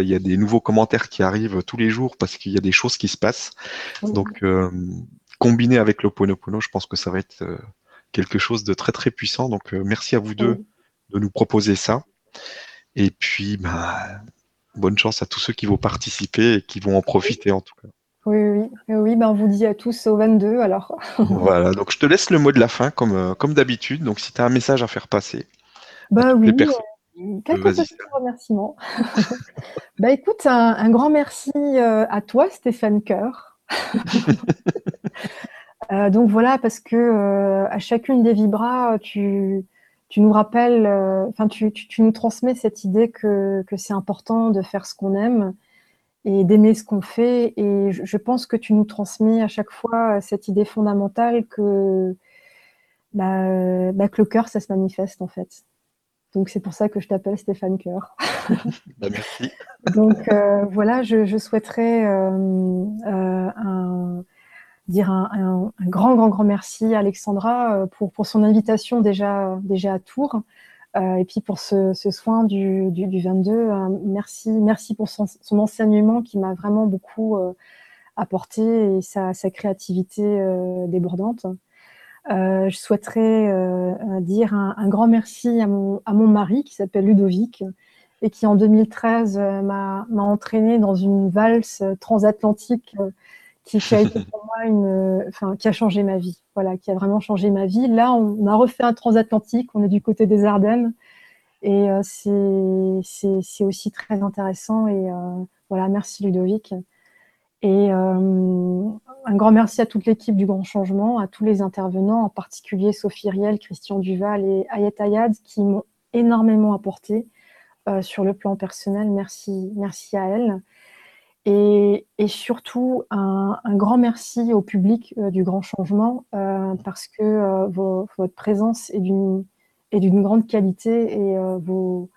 Il y, a, des nouveaux commentaires qui arrivent tous les jours parce qu'il y a des choses qui se passent. Donc, combiné avec l'Oponopono, je pense que ça va être quelque chose de très très puissant. Donc, merci à vous deux de nous proposer ça. Et puis, bah, bonne chance à tous ceux qui vont participer et qui vont en profiter en tout cas. Oui, oui, oui, ben on vous dit à tous au 22 alors. voilà, donc je te laisse le mot de la fin comme, euh, comme d'habitude. Donc si tu as un message à faire passer. Bah oui, euh, quelques petits remerciements. bah écoute, un, grand merci euh, à toi Stéphane Coeur. donc voilà, parce que à chacune des vibras, tu, tu nous rappelles, enfin tu, tu, nous transmets cette idée que, que c'est important de faire ce qu'on aime et d'aimer ce qu'on fait. Et je, pense que tu nous transmets à chaque fois cette idée fondamentale que, bah, bah, que le cœur, ça se manifeste en fait. Donc c'est pour ça que je t'appelle Stéphane Cœur. Bah, merci. Donc euh, voilà, je, souhaiterais euh, euh, dire un, grand, grand, grand merci à Alexandra pour, pour son invitation déjà, déjà à Tours. et puis pour ce, soin du, du, 22, merci, merci pour son, enseignement qui m'a vraiment beaucoup apporté et sa, créativité débordante. Euh, je souhaiterais euh, dire un, grand merci à mon, à mon mari qui s'appelle Ludovic et qui en 2013 euh, m'a entraîné dans une valse transatlantique qui, a été pour moi une, enfin, qui a changé ma vie. Voilà, qui a vraiment changé ma vie. Là, on a refait un transatlantique. On est du côté des Ardennes et c'est aussi très intéressant. Et voilà, merci Ludovic. Et euh, un grand merci à toute l'équipe du Grand Changement, à tous les intervenants, en particulier Sophie Riel, Christian Duval et Ayet Ayad, qui m'ont énormément apporté euh, sur le plan personnel. Merci, merci à elles. Et, et surtout, un, un, grand merci au public euh, du Grand Changement, euh, parce que euh, vos, votre présence est d'une grande qualité et vos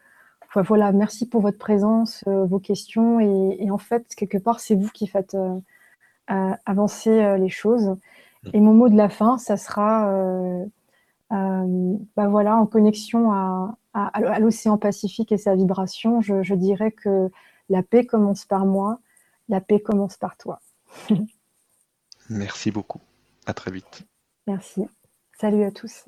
voilà, merci pour votre présence, vos questions. Et, en fait, quelque part, c'est vous qui faites avancer les choses. Et mon mot de la fin, ça sera bah voilà, en connexion à, l'océan Pacifique et sa vibration. Je, je, dirais que la paix commence par moi, la paix commence par toi. Merci beaucoup. À très vite. Merci. Salut à tous.